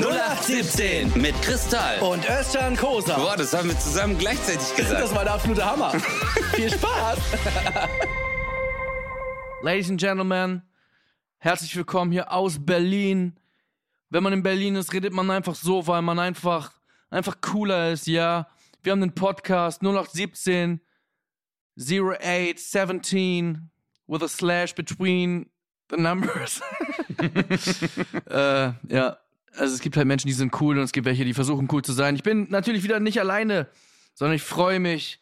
0817 mit Kristall. Und Özcan Kosa. Boah, das haben wir zusammen gleichzeitig gesagt. Das war der absolute Hammer. Viel Spaß. Ladies and Gentlemen, herzlich willkommen hier aus Berlin. Wenn man in Berlin ist, redet man einfach so, weil man einfach, einfach cooler ist, ja. Wir haben den Podcast 0817 0817 with a slash between the numbers. äh, ja, also es gibt halt Menschen, die sind cool und es gibt welche, die versuchen cool zu sein. Ich bin natürlich wieder nicht alleine, sondern ich freue mich,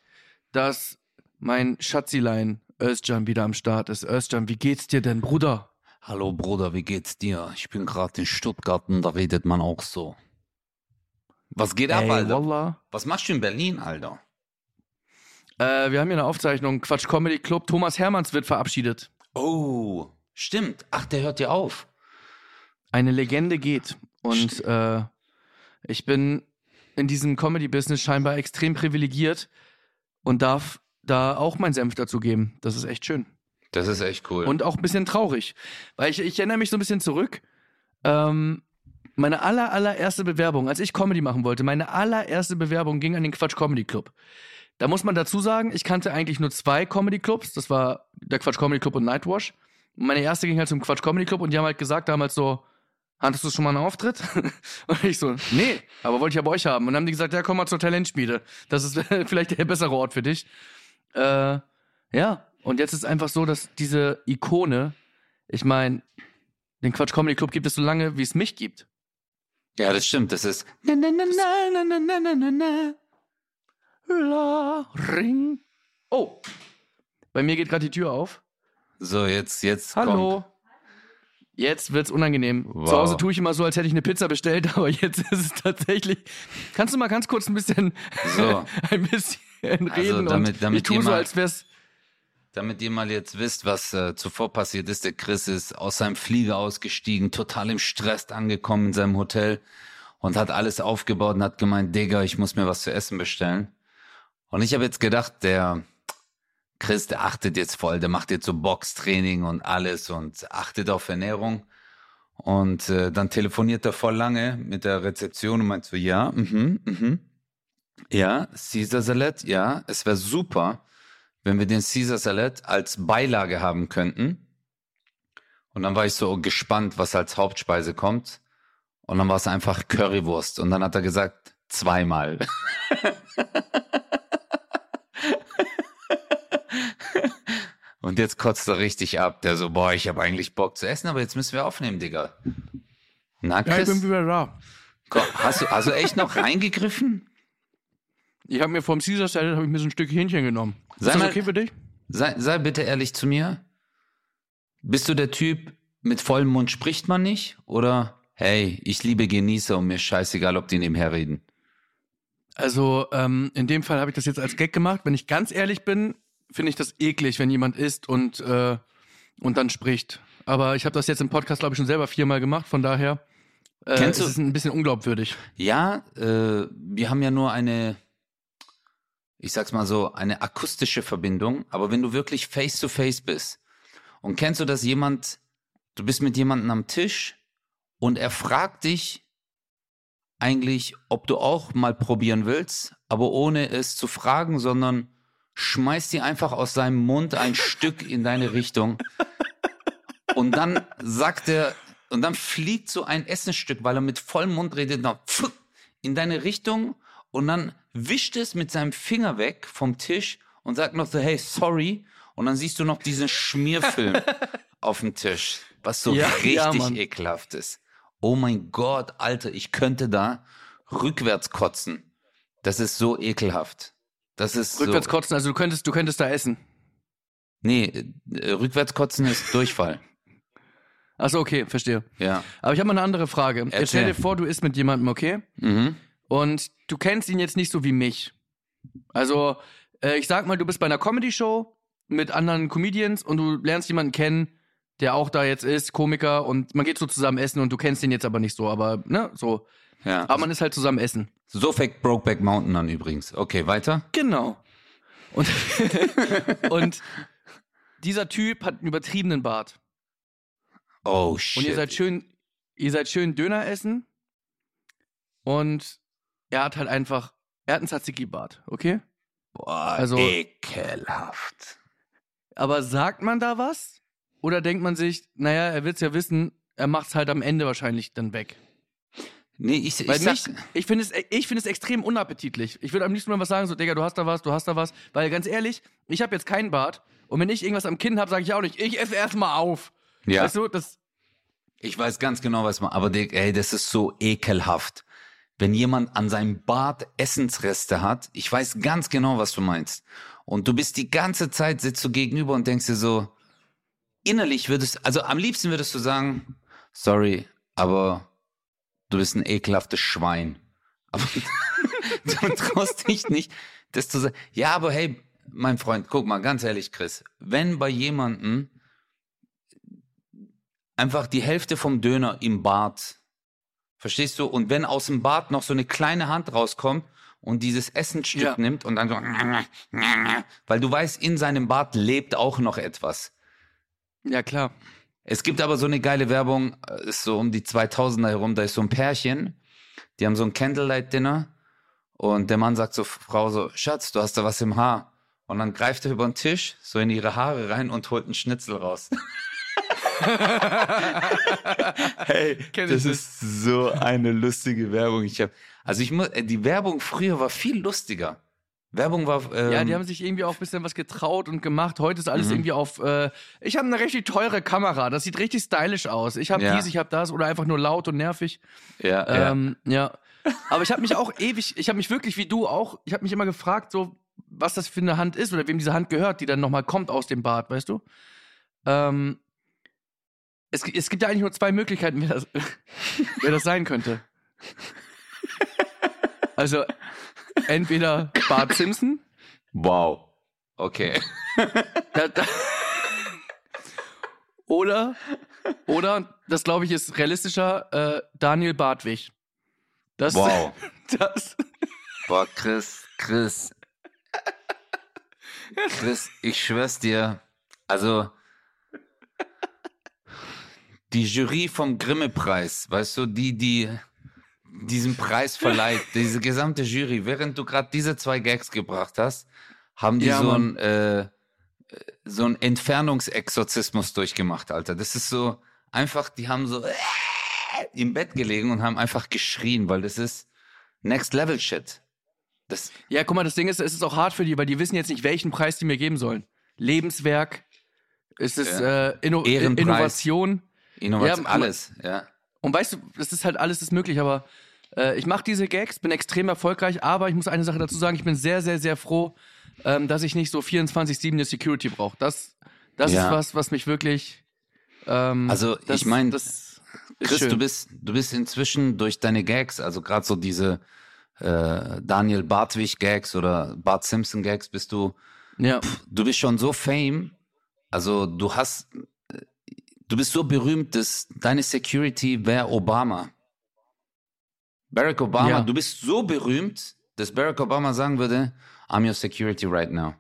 dass mein Schatzilein Özcan wieder am Start ist. Özcan, wie geht's dir denn, Bruder? Hallo Bruder, wie geht's dir? Ich bin gerade in Stuttgart und da redet man auch so. Was geht ab, Ey, Alter? Wallah. Was machst du in Berlin, Alter? Äh, wir haben hier eine Aufzeichnung, Quatsch Comedy Club. Thomas Hermanns wird verabschiedet. Oh, stimmt. Ach, der hört dir auf. Eine Legende geht. Und äh, ich bin in diesem Comedy-Business scheinbar extrem privilegiert und darf da auch meinen Senf dazu geben. Das ist echt schön. Das ist echt cool. Und auch ein bisschen traurig. Weil ich, ich erinnere mich so ein bisschen zurück. Ähm, meine aller, allererste Bewerbung, als ich Comedy machen wollte, meine allererste Bewerbung ging an den Quatsch Comedy Club. Da muss man dazu sagen, ich kannte eigentlich nur zwei Comedy Clubs. Das war der Quatsch Comedy Club und Nightwash. Meine erste ging halt zum Quatsch Comedy Club und die haben halt gesagt damals so, hattest du schon mal einen Auftritt? und ich so, nee, aber wollte ich ja bei euch haben. Und dann haben die gesagt, ja, komm mal zur Talentspiele. Das ist vielleicht der bessere Ort für dich. Äh, ja, und jetzt ist einfach so, dass diese Ikone, ich meine, den Quatsch Comedy Club gibt es so lange, wie es mich gibt. ja, das stimmt. Das ist. Na, na, na, na, na, na, na, na, na. La, ring. Oh, bei mir geht gerade die Tür auf. So, jetzt, jetzt. Hallo. Jetzt wird's unangenehm. Wow. Zu Hause tue ich immer so, als hätte ich eine Pizza bestellt, aber jetzt ist es tatsächlich. Kannst du mal ganz kurz ein bisschen, So. ein bisschen reden Also, damit- und damit ich tue ihr so, mal- als wär's. Damit ihr mal jetzt wisst, was äh, zuvor passiert ist, der Chris ist aus seinem Flieger ausgestiegen, total im Stress angekommen in seinem Hotel und hat alles aufgebaut und hat gemeint, Digga, ich muss mir was zu essen bestellen. Und ich habe jetzt gedacht, der Chris, der achtet jetzt voll, der macht jetzt so Boxtraining und alles und achtet auf Ernährung. Und äh, dann telefoniert er voll lange mit der Rezeption und meint so, ja, mhm, mhm. Ja, Caesar Salat, ja, es wäre super, wenn wir den Caesar Salat als Beilage haben könnten. Und dann war ich so gespannt, was als Hauptspeise kommt. Und dann war es einfach Currywurst. Und dann hat er gesagt, zweimal. Und jetzt kotzt er richtig ab. Der so, boah, ich habe eigentlich Bock zu essen, aber jetzt müssen wir aufnehmen, Digga. Na, Ja, ich Chris, bin wieder da. komm, hast, du, hast du echt noch reingegriffen? Ich habe mir vom Caesar Salad habe ich mir so ein Stück Hähnchen genommen. Ist Sei das mal- okay für dich? Sei, sei bitte ehrlich zu mir. Bist du der Typ, mit vollem Mund spricht man nicht? Oder, hey, ich liebe Genießer und mir scheißegal, ob die nebenher reden? Also ähm, in dem Fall habe ich das jetzt als Gag gemacht. Wenn ich ganz ehrlich bin, finde ich das eklig, wenn jemand isst und äh, und dann spricht. Aber ich habe das jetzt im Podcast glaube ich schon selber viermal gemacht. Von daher äh, Kennst du- ist es ein bisschen unglaubwürdig. Ja, äh, wir haben ja nur eine, ich sag's mal so, eine akustische Verbindung. Aber wenn du wirklich face to face bist und kennst du das jemand, du bist mit jemandem am Tisch und er fragt dich eigentlich, ob du auch mal probieren willst, aber ohne es zu fragen, sondern schmeißt dir einfach aus seinem Mund ein Stück in deine Richtung. Und dann sagt er, und dann fliegt so ein Essensstück, weil er mit vollem Mund redet, in deine Richtung und dann wischt es mit seinem Finger weg vom Tisch und sagt noch so, hey, sorry. Und dann siehst du noch diesen Schmierfilm auf dem Tisch, was so Ja, richtig ja, ekelhaft ist. Oh mein Gott, Alter, ich könnte da rückwärts kotzen. Das ist so ekelhaft. Das ist Rückwärts so, kotzen, also du könntest, du könntest da essen. Nee, äh, rückwärts kotzen ist Durchfall. Achso, okay, verstehe. Ja. Aber ich habe mal eine andere Frage. Jetzt stell dir Erzähl. vor, du isst mit jemandem, okay? Mhm. Und du kennst ihn jetzt nicht so wie mich. Also, äh, ich sag mal, du bist bei einer Comedy-Show mit anderen Comedians und du lernst jemanden kennen, der auch da jetzt ist, Komiker, und man geht so zusammen essen und du kennst ihn jetzt aber nicht so, aber, ne, so. Ja. Aber man ist halt zusammen essen. So fängt Brokeback Mountain an übrigens. Okay, weiter. Genau. Und, und dieser Typ hat einen übertriebenen Bart. Oh Und shit. ihr seid schön, ihr seid schön Döner essen. und er hat halt einfach, er hat einen Tzatziki-Bart, okay? Boah, Also- ekelhaft. Aber sagt man da was? Oder denkt man sich, naja, er wird's ja wissen, er macht's halt am Ende wahrscheinlich dann weg? Nee, ich, ich Weil sag, mich, ich finde es, ich finde es extrem unappetitlich. Ich würde am liebsten mal was sagen, so, Digga, du hast da was, du hast da was. Weil ganz ehrlich, ich habe jetzt keinen Bart. Und wenn ich irgendwas am Kinn habe, sage ich auch nicht, ich esse erstmal auf. ja, Weißt du, das, ich weiß ganz genau, was man, aber Dick, ey, das ist so ekelhaft. Wenn jemand an seinem Bart Essensreste hat, ich weiß ganz genau, was du meinst. Und du bist die ganze Zeit, sitzt du gegenüber und denkst dir so, innerlich würdest, also am liebsten würdest du sagen, sorry, aber du bist ein ekelhaftes Schwein. Aber du traust dich nicht, das zu sagen. Ja, aber hey, mein Freund, guck mal, ganz ehrlich, Chris, wenn bei jemandem einfach die Hälfte vom Döner im Bart, verstehst du? Und wenn aus dem Bart noch so eine kleine Hand rauskommt und dieses Essensstück Ja. nimmt und dann so, weil du weißt, in seinem Bart lebt auch noch etwas. ja klar. Es gibt aber so eine geile Werbung, äh, ist so um die 2000er herum, da ist so ein Pärchen, die haben so ein Candlelight-Dinner und der Mann sagt zur Frau so, Schatz, du hast da was im Haar. Und dann greift er über den Tisch, so in ihre Haare rein und holt einen Schnitzel raus. hey, das ist so eine lustige Werbung. Ich hab, also ich muss, die Werbung früher war viel lustiger. Werbung war, ähm, Ja, die haben sich irgendwie auch ein bisschen was getraut und gemacht. Heute ist alles Mhm. irgendwie auf, äh, ich habe eine richtig teure Kamera, das sieht richtig stylisch aus. Ich habe Ja. dies, ich habe das oder einfach nur laut und nervig. ja, ja. Ähm, ja. Aber ich habe mich auch ewig, ich habe mich wirklich wie du auch, ich habe mich immer gefragt, so, was das für eine Hand ist oder wem diese Hand gehört, die dann nochmal kommt aus dem Bad, weißt du? Ähm, es, es gibt ja eigentlich nur zwei Möglichkeiten, wer das, wer das sein könnte. Also, entweder Bart Simpson, wow. Okay. da, da, oder, oder, das glaube ich ist realistischer, äh, Daniel Bartwig. Das, Wow. das, Boah, Chris, Chris. Chris, ich schwör's dir. Also, die Jury vom Grimme-Preis, weißt du, die, die diesen Preis verleiht, diese gesamte Jury, während du gerade diese zwei Gags gebracht hast, haben die Ja, so Mann. ein, äh, so ein Entfernungsexorzismus durchgemacht, Alter. Das ist so einfach, die haben so äh, im Bett gelegen und haben einfach geschrien, weil das ist Next Level Shit. Das, Ja, guck mal, das Ding ist, es ist auch hart für die, weil die wissen jetzt nicht, welchen Preis die mir geben sollen. Lebenswerk, ist es äh, Inno Ehrenpreis. Innovation. Innovation, Ja, alles, ja. Und weißt du, das ist halt alles ist möglich, aber äh, ich mache diese Gags, bin extrem erfolgreich, aber ich muss eine Sache dazu sagen, ich bin sehr, sehr, sehr froh, ähm, dass ich nicht so 24-7 eine Security brauche. Das, das Ja. ist was, was mich wirklich. Ähm, Also, das, ich mein, das ist Chris, schön. du bist, du bist inzwischen durch deine Gags, also gerade so diese äh, Daniel Bartwig Gags oder Bart Simpson Gags, bist du, ja. du bist schon so fame, also du hast, du bist so berühmt, dass deine Security wäre Obama. Barack Obama, Ja. du bist so berühmt, dass Barack Obama sagen würde, I'm your security right now.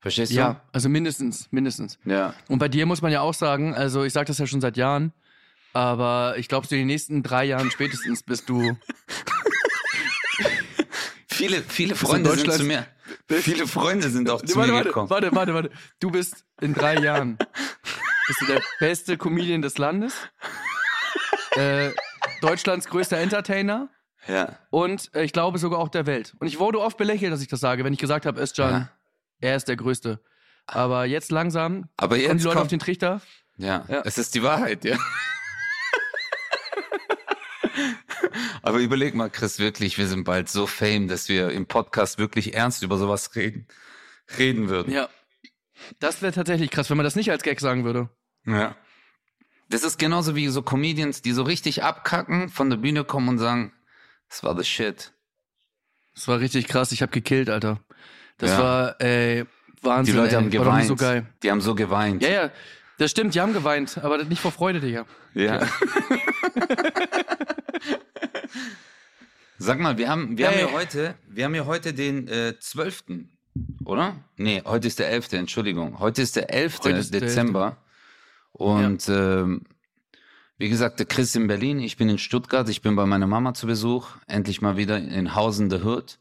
Verstehst du? Ja, also mindestens, mindestens. Ja. Und bei dir muss man ja auch sagen, also ich sage das ja schon seit Jahren, aber ich glaube, in den nächsten drei Jahren spätestens bist du. Viele, viele Freunde sind zu mir. Viele Freunde sind auch zu warte, mir gekommen. warte, warte, warte. Du bist in drei Jahren bist du der beste Comedian des Landes, äh, Deutschlands größter Entertainer Ja. und äh, ich glaube sogar auch der Welt. Und ich wurde oft belächelt, dass ich das sage, wenn ich gesagt habe, Özcan, Ja. er ist der Größte. Aber jetzt langsam Aber kommen jetzt die Leute auf kommt, den Trichter. ja, Ja. es ist die Wahrheit, ja. Aber überleg mal, Chris, wirklich, wir sind bald so fame, dass wir im Podcast wirklich ernst über sowas reden, reden würden. Ja. Das wäre tatsächlich krass, wenn man das nicht als Gag sagen würde. Ja. Das ist genauso wie so Comedians, die so richtig abkacken, von der Bühne kommen und sagen, das war the shit. Das war richtig krass. Ich habe gekillt, Alter. Das Ja. war, ey, Wahnsinn. Die Leute ey. haben geweint. so geil. Die haben so geweint. Ja, ja. Das stimmt, die haben geweint, aber nicht vor Freude, Digga. Ja. Sag mal, wir haben, wir Hey. haben ja heute, wir haben ja heute den äh, 12. Oder? Nee, heute ist der 11. Entschuldigung. Heute ist der 11. Heute ist der Dezember. Und ähm, Wie gesagt, der Chris in Berlin, ich bin in Stuttgart, ich bin bei meiner Mama zu Besuch, endlich mal wieder in Hausen the Hood.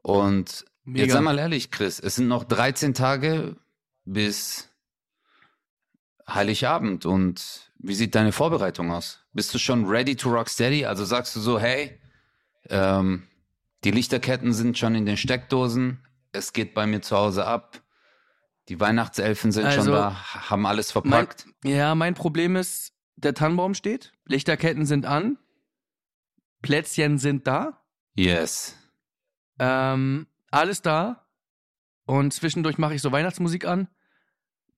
Und Mega. jetzt sei mal ehrlich, Chris, es sind noch 13 Tage bis Heiligabend und wie sieht deine Vorbereitung aus? Bist du schon ready to rock steady? Also sagst du so, hey, ähm, die Lichterketten sind schon in den Steckdosen, es geht bei mir zu Hause ab, die Weihnachtselfen sind schon Also, da, haben alles Mein, verpackt. ja, mein Problem ist, der Tannenbaum steht, Lichterketten sind an, Plätzchen sind da, yes. ähm, alles da und zwischendurch mache ich so Weihnachtsmusik an.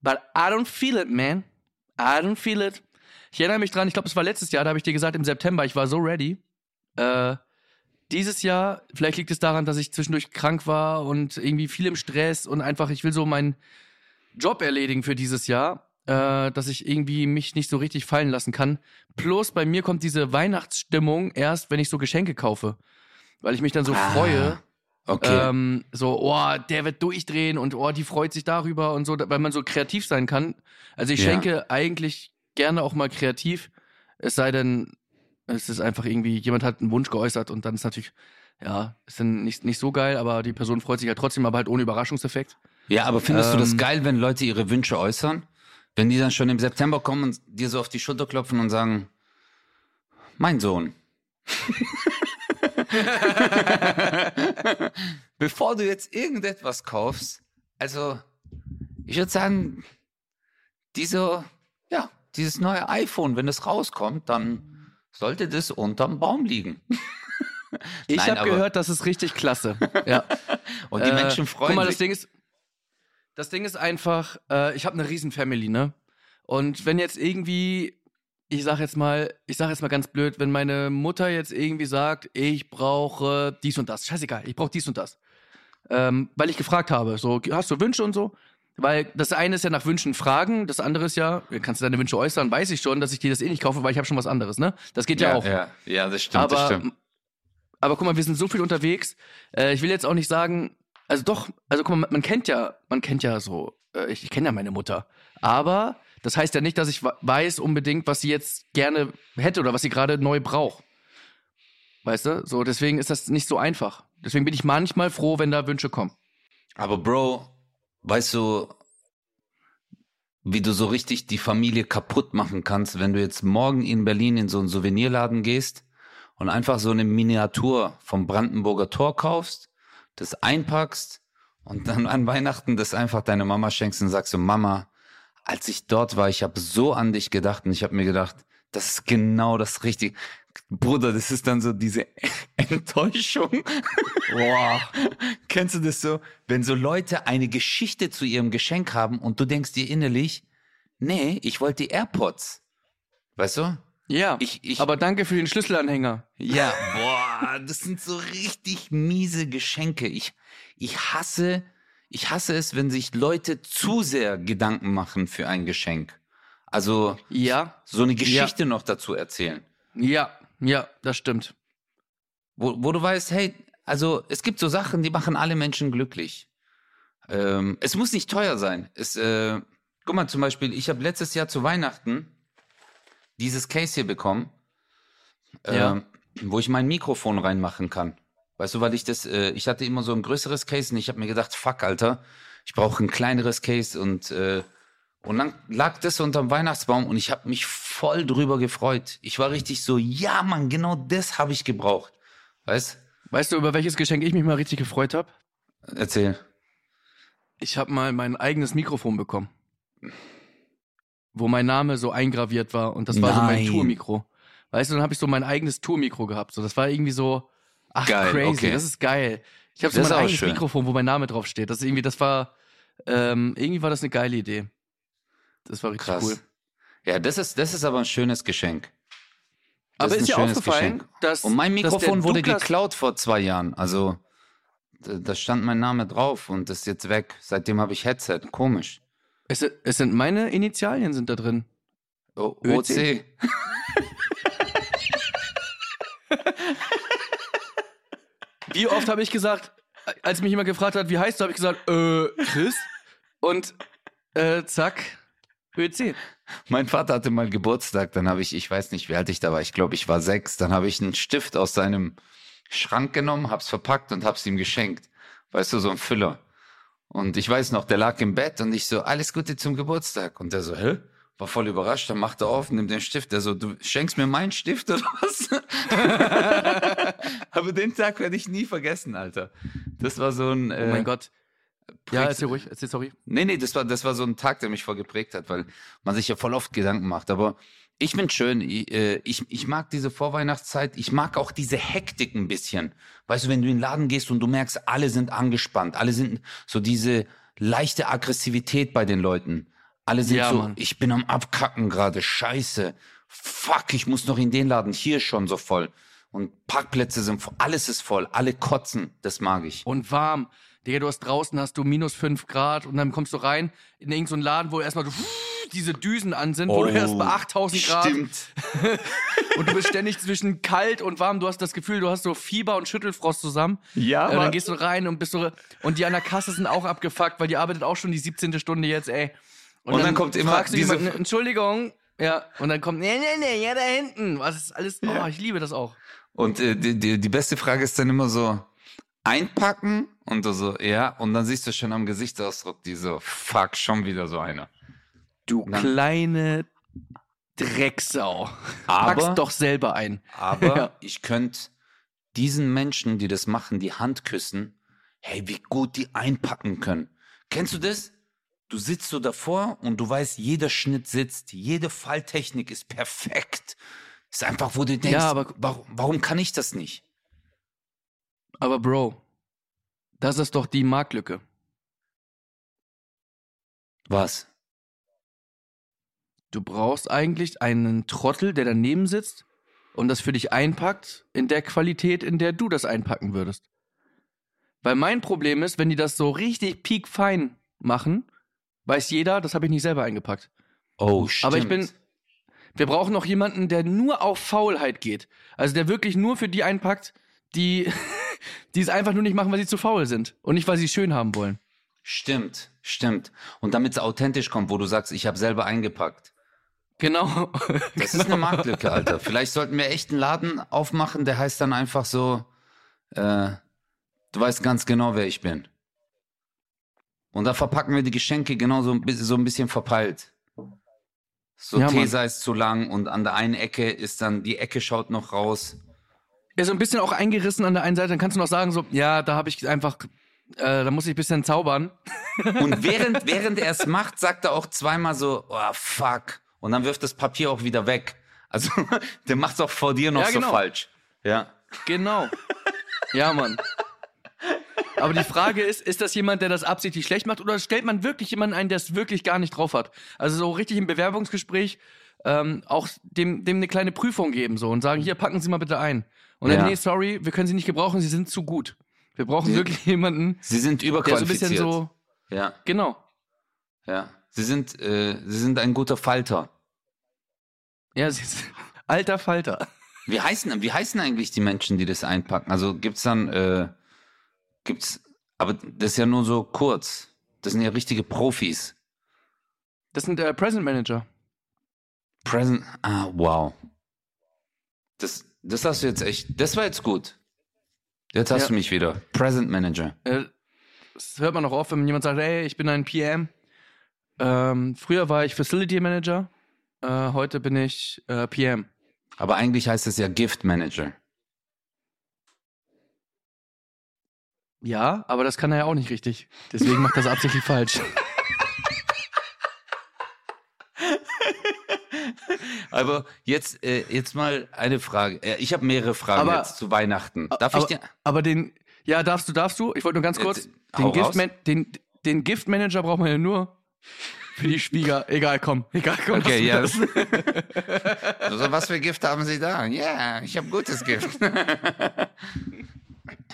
But I don't feel it, man. I don't feel it. Ich erinnere mich dran, ich glaube, es war letztes Jahr, da habe ich dir gesagt, im September, ich war so ready. Äh, dieses Jahr, vielleicht liegt es daran, dass ich zwischendurch krank war und irgendwie viel im Stress und einfach, ich will so meinen Job erledigen für dieses Jahr, äh, dass ich irgendwie mich nicht so richtig fallen lassen kann. Plus bei mir kommt diese Weihnachtsstimmung erst, wenn ich so Geschenke kaufe. Weil ich mich dann so Ah, freue. Okay. Ähm, so, oh, der wird durchdrehen und oh, die freut sich darüber und so, weil man so kreativ sein kann. Also ich Ja. schenke eigentlich gerne auch mal kreativ, es sei denn, es ist einfach irgendwie, jemand hat einen Wunsch geäußert und dann ist natürlich, ja, ist dann nicht, nicht so geil, aber die Person freut sich ja trotzdem, aber halt ohne Überraschungseffekt. Ja, aber findest du das Ähm, geil, wenn Leute ihre Wünsche äußern? Wenn die dann schon im September kommen und dir so auf die Schulter klopfen und sagen, mein Sohn. Bevor du jetzt irgendetwas kaufst, also ich würde sagen, diese, ja, dieses neue iPhone, wenn es rauskommt, dann sollte das unterm Baum liegen. Ich habe gehört, das ist richtig klasse. ja. Und die Äh, Menschen freuen Guck mal, das sich. Ding ist, das Ding ist einfach, äh, ich habe eine riesen Family, ne? Und wenn jetzt irgendwie, ich sag jetzt mal, ich sag jetzt mal ganz blöd, wenn meine Mutter jetzt irgendwie sagt, ich brauche dies und das, scheißegal, ich brauche dies und das, ähm, weil ich gefragt habe, so hast du Wünsche und so? Weil das eine ist ja nach Wünschen fragen, das andere ist ja, kannst du deine Wünsche äußern, weiß ich schon, dass ich dir das eh nicht kaufe, weil ich habe schon was anderes, ne? Das geht ja, auch. Ja, ja, das stimmt, das Aber, stimmt. aber guck mal, wir sind so viel unterwegs. Äh, ich will jetzt auch nicht sagen, also doch, also guck mal, man, kennt ja, man kennt ja so, äh, ich, ich kenne ja meine Mutter. Aber das heißt ja nicht, dass ich weiß unbedingt, was sie jetzt gerne hätte oder was sie gerade neu braucht. Weißt du? So, deswegen ist das nicht so einfach. Deswegen bin ich manchmal froh, wenn da Wünsche kommen. Aber Bro, weißt du, wie du so richtig die Familie kaputt machen kannst, wenn du jetzt morgen in Berlin in so einen Souvenirladen gehst und einfach so eine Miniatur vom Brandenburger Tor kaufst, das einpackst und dann an Weihnachten das einfach deiner Mama schenkst und sagst so, Mama, als ich dort war, ich habe so an dich gedacht und ich habe mir gedacht, das ist genau das Richtige. Bruder, das ist dann so diese Enttäuschung. Boah. Kennst du das so? Wenn so Leute eine Geschichte zu ihrem Geschenk haben und du denkst dir innerlich, nee, ich wollte die AirPods. Weißt du? Ja, Ich- ich- aber danke für den Schlüsselanhänger. Ja, boah, das sind so richtig miese Geschenke. Ich, ich hasse, ich hasse es, wenn sich Leute zu sehr Gedanken machen für ein Geschenk. Also Ja, so eine Geschichte noch dazu erzählen. ja, ja, das stimmt. wo, wo du weißt, hey, also es gibt so Sachen, die machen alle Menschen glücklich. Ähm, es muss nicht teuer sein. Es, äh, guck mal, zum Beispiel, ich habe letztes Jahr zu Weihnachten dieses Case hier bekommen, Ja. ähm, wo ich mein Mikrofon reinmachen kann. Weißt du, weil ich das, äh, ich hatte immer so ein größeres Case und ich habe mir gedacht, fuck, Alter, ich brauche ein kleineres Case und äh, und dann lag das unterm Weihnachtsbaum und ich habe mich voll drüber gefreut. Ich war richtig so, ja, Mann, genau das habe ich gebraucht. Weißt? Weißt du, über welches Geschenk ich mich mal richtig gefreut habe? Erzähl. Ich habe mal mein eigenes Mikrofon bekommen. Wo mein Name so eingraviert war und das war so mein Nein. Tourmikro. Weißt du, dann habe ich so mein eigenes Tourmikro gehabt. So, das war irgendwie so, ach Geil, crazy, okay. das ist geil. Ich habe so mein eigenes schön. Mikrofon, wo mein Name drauf steht. Das ist irgendwie, das war, ähm, irgendwie war das eine geile Idee. Das war richtig Krass. cool. Ja, das ist, das ist aber ein schönes Geschenk. Das Aber ist ist, schönes aufgefallen, Geschenk. dass Und mein Mikrofon wurde Douglas- geklaut vor zwei Jahren. Also, da, stand mein Name drauf und ist jetzt weg. Seitdem habe ich Headset. Komisch. Es, es sind meine Initialien sind da drin. O? OC. Wie oft habe ich gesagt, als mich jemand gefragt hat, wie heißt du, habe ich gesagt, äh, Chris. Und äh, zack, 10. Mein Vater hatte mal Geburtstag, dann habe ich, ich weiß nicht, wie alt ich da war, ich glaube, ich war sechs, dann habe ich einen Stift aus seinem Schrank genommen, hab's verpackt und hab's ihm geschenkt. Weißt du, so ein Füller. Und ich weiß noch, der lag im Bett und ich so, alles Gute zum Geburtstag. Und der so, hä? War voll überrascht, dann macht er auf, nimmt den Stift. Der so, du schenkst mir meinen Stift oder was? Aber den Tag werde ich nie vergessen, Alter. Das war so ein. Äh, Oh mein Gott. Ja, erzähl ruhig, erzähl, sorry. Nee, nee, das war, das war so ein Tag, der mich voll geprägt hat, weil man sich ja voll oft Gedanken macht. Aber ich bin schön. Ich, äh, ich, ich mag diese Vorweihnachtszeit. Ich mag auch diese Hektik ein bisschen. Weißt du, wenn du in den Laden gehst und du merkst, alle sind angespannt, alle sind so diese leichte Aggressivität bei den Leuten. Alle sind Ja, so, Mann. ich bin am Abkacken gerade, scheiße. Fuck, ich muss noch in den Laden, hier ist schon so voll. Und Parkplätze sind voll, alles ist voll, alle kotzen, das mag ich. Und warm. Digga, du hast draußen hast du minus 5 Grad und dann kommst du rein in irgendeinen so Laden, wo erstmal so diese Düsen an sind, wo du erst bei 8000 Grad Stimmt. und du bist ständig zwischen kalt und warm. Du hast das Gefühl, du hast so Fieber und Schüttelfrost zusammen. Ja, Und dann gehst du rein und bist so und die an der Kasse sind auch abgefuckt, weil die arbeitet auch schon die 17. Stunde jetzt, ey. Und dann kommt immer du diese- jemanden, Entschuldigung, ja, und dann kommt, nee, nee, nee, ja, da hinten. Was ist alles, oh, ich liebe das auch. Und äh, die, die, die beste Frage ist dann immer so, einpacken? Und du so, ja. Und dann siehst du schon am Gesichtsausdruck, die so, fuck, schon wieder so einer. Du Dann- kleine Drecksau. Aber- Pack's doch selber ein. Aber Ja. ich könnte diesen Menschen, die das machen, die Hand küssen, hey, wie gut die einpacken können. Kennst du das? Du sitzt so davor und du weißt, jeder Schnitt sitzt, jede Falltechnik ist perfekt. Ist einfach, wo du denkst, Ja, aber- warum, warum kann ich das nicht? Aber Bro, das ist doch die Marktlücke. Was? Du brauchst eigentlich einen Trottel, der daneben sitzt und das für dich einpackt in der Qualität, in der du das einpacken würdest. Weil mein Problem ist, wenn die das so richtig piekfein machen, weiß jeder, das habe ich nicht selber eingepackt. Oh, stimmt. Aber ich bin. Wir brauchen noch jemanden, der nur auf Faulheit geht. Also der wirklich nur für die einpackt, die, die es einfach nur nicht machen, weil sie zu faul sind. Und nicht, weil sie es schön haben wollen. Stimmt, stimmt. Und damit es authentisch kommt, wo du sagst, ich habe selber eingepackt. Genau. Das ist eine Marktlücke, Alter. Vielleicht sollten wir echt einen Laden aufmachen, der heißt dann einfach so, äh, du weißt ganz genau, wer ich bin. Und da verpacken wir die Geschenke genau so, ein bi- so ein bisschen verpeilt. So Ja. Tesa ist zu lang und an der einen Ecke ist dann, die Ecke schaut noch raus. Ja, so ein bisschen auch eingerissen an der einen Seite, dann kannst du noch sagen, so, ja, da habe ich einfach, äh, da muss ich ein bisschen zaubern. Und während, während er es macht, sagt er auch zweimal so, oh fuck. Und dann wirft das Papier auch wieder weg. Also, der macht es auch vor dir noch Ja, genau. so falsch. Ja. Genau. Ja, Mann. Aber die Frage ist, ist das jemand, der das absichtlich schlecht macht oder stellt man wirklich jemanden ein, der es wirklich gar nicht drauf hat? Also so richtig im Bewerbungsgespräch ähm, auch dem, dem eine kleine Prüfung geben so und sagen, hier, packen Sie mal bitte ein. Und dann, Ja. nee, sorry, wir können Sie nicht gebrauchen, Sie sind zu gut. Wir brauchen Sie- wirklich jemanden, Sie sind der so ein überqualifiziert. bisschen so, ja. genau. Ja, sie sind, äh, sie sind ein guter Falter. Ja, sie ist, alter Falter. Wie heißen, wie heißen eigentlich die Menschen, die das einpacken? Also gibt's dann, äh, gibt's, aber das ist ja nur so kurz. Das sind ja richtige Profis. Das sind äh, Present Manager. Present, ah, wow. Das, das hast du jetzt echt, das war jetzt gut. Jetzt hast Ja. du mich wieder. Present Manager. Äh, das hört man noch oft, wenn jemand sagt, hey, ich bin ein PM. Ähm, früher war ich Facility Manager, äh, heute bin ich äh, PM. Aber eigentlich heißt es ja Gift Manager. Ja, aber das kann er ja auch nicht richtig. Deswegen macht er es absichtlich falsch. Aber jetzt, äh, jetzt mal eine Frage. Äh, Ich habe mehrere Fragen Aber- jetzt zu Weihnachten. Darf aber, ich dir? aber den, ja, darfst du, darfst du? Ich wollte nur ganz kurz, Äh, den. Giftman, den, den Giftmanager braucht man ja nur für die Schwieger. Egal, komm, egal, komm. Okay, ja. das. Also, was für Gift haben Sie da? Ja, ich habe gutes Gift.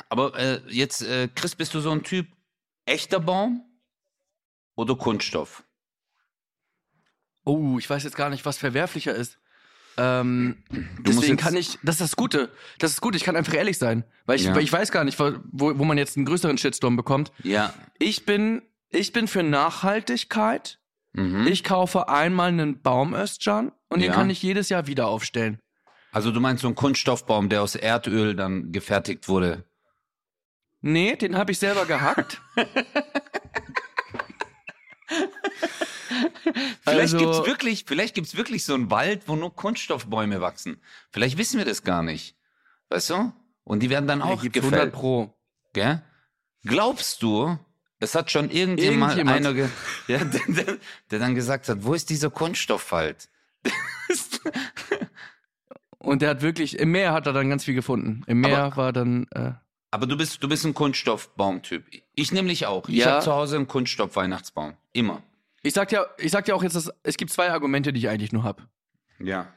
Aber äh, jetzt, äh, Chris, bist du so ein Typ echter Baum oder Kunststoff? Oh, ich weiß jetzt gar nicht, was verwerflicher ist. Ähm, deswegen kann ich, das ist das Gute. Das ist gut, ich kann einfach ehrlich sein. Weil ich, Ja. weil ich weiß gar nicht, wo, wo man jetzt einen größeren Shitstorm bekommt. Ja, Ich bin, ich bin für Nachhaltigkeit Mhm. Ich kaufe einmal einen Baum, Özcan, und den Ja. kann ich jedes Jahr wieder aufstellen. Also du meinst so einen Kunststoffbaum, der aus Erdöl dann gefertigt wurde. Nee, den habe ich selber gehackt. Vielleicht Also- gibt's wirklich, vielleicht gibt's wirklich so einen Wald, wo nur Kunststoffbäume wachsen. Vielleicht wissen wir das gar nicht. Weißt du? Und die werden dann auch Gibt's 100 gefällt. Pro. Gell? Glaubst du, es hat schon irgendjemand, Irgendjemand. einer, ja, der, der, der dann gesagt hat, wo ist dieser Kunststoffwald? Und der hat wirklich, im Meer hat er dann ganz viel gefunden. Im Meer Aber- war dann, äh, Aber du bist, du bist ein Kunststoffbaumtyp. Ich nämlich auch. Ich Ja. habe zu Hause einen Kunststoff-Weihnachtsbaum. Immer. Ich sag ja, ich sag ja auch jetzt, dass, es gibt zwei Argumente, die ich eigentlich nur habe. Ja.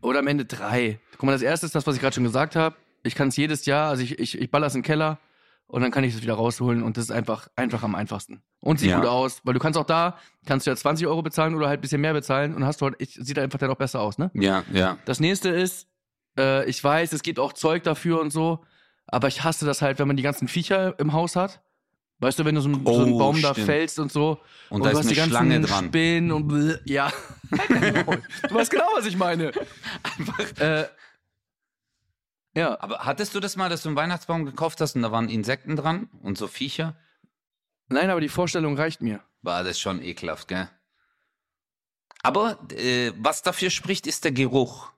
Oder am Ende drei. Guck mal, das erste ist das, was ich gerade schon gesagt habe. Ich kann es jedes Jahr, also ich, ich, ich baller's in den Keller und dann kann ich es wieder rausholen und das ist einfach, einfach am einfachsten. Und sieht Ja. gut aus, weil du kannst auch da, kannst du ja 20 Euro bezahlen oder halt ein bisschen mehr bezahlen und hast du halt, ich, sieht einfach dann auch besser aus, ne? Ja, ja. Das nächste ist, äh, ich weiß, es gibt auch Zeug dafür und so, aber ich hasse das halt, wenn man die ganzen Viecher im Haus hat. Weißt du, wenn du so, einen- so einen Oh, Baum da stimmt. fällst und so. Und da du ist hast eine die ganzen Schlange dran. Spinnen und bleh, ja. du weißt genau, was ich meine. Äh, ja. Aber hattest du das mal, dass du einen Weihnachtsbaum gekauft hast und da waren Insekten dran und so Viecher? Nein, aber die Vorstellung reicht mir. War das schon ekelhaft, gell? Aber äh, was dafür spricht, ist der Geruch.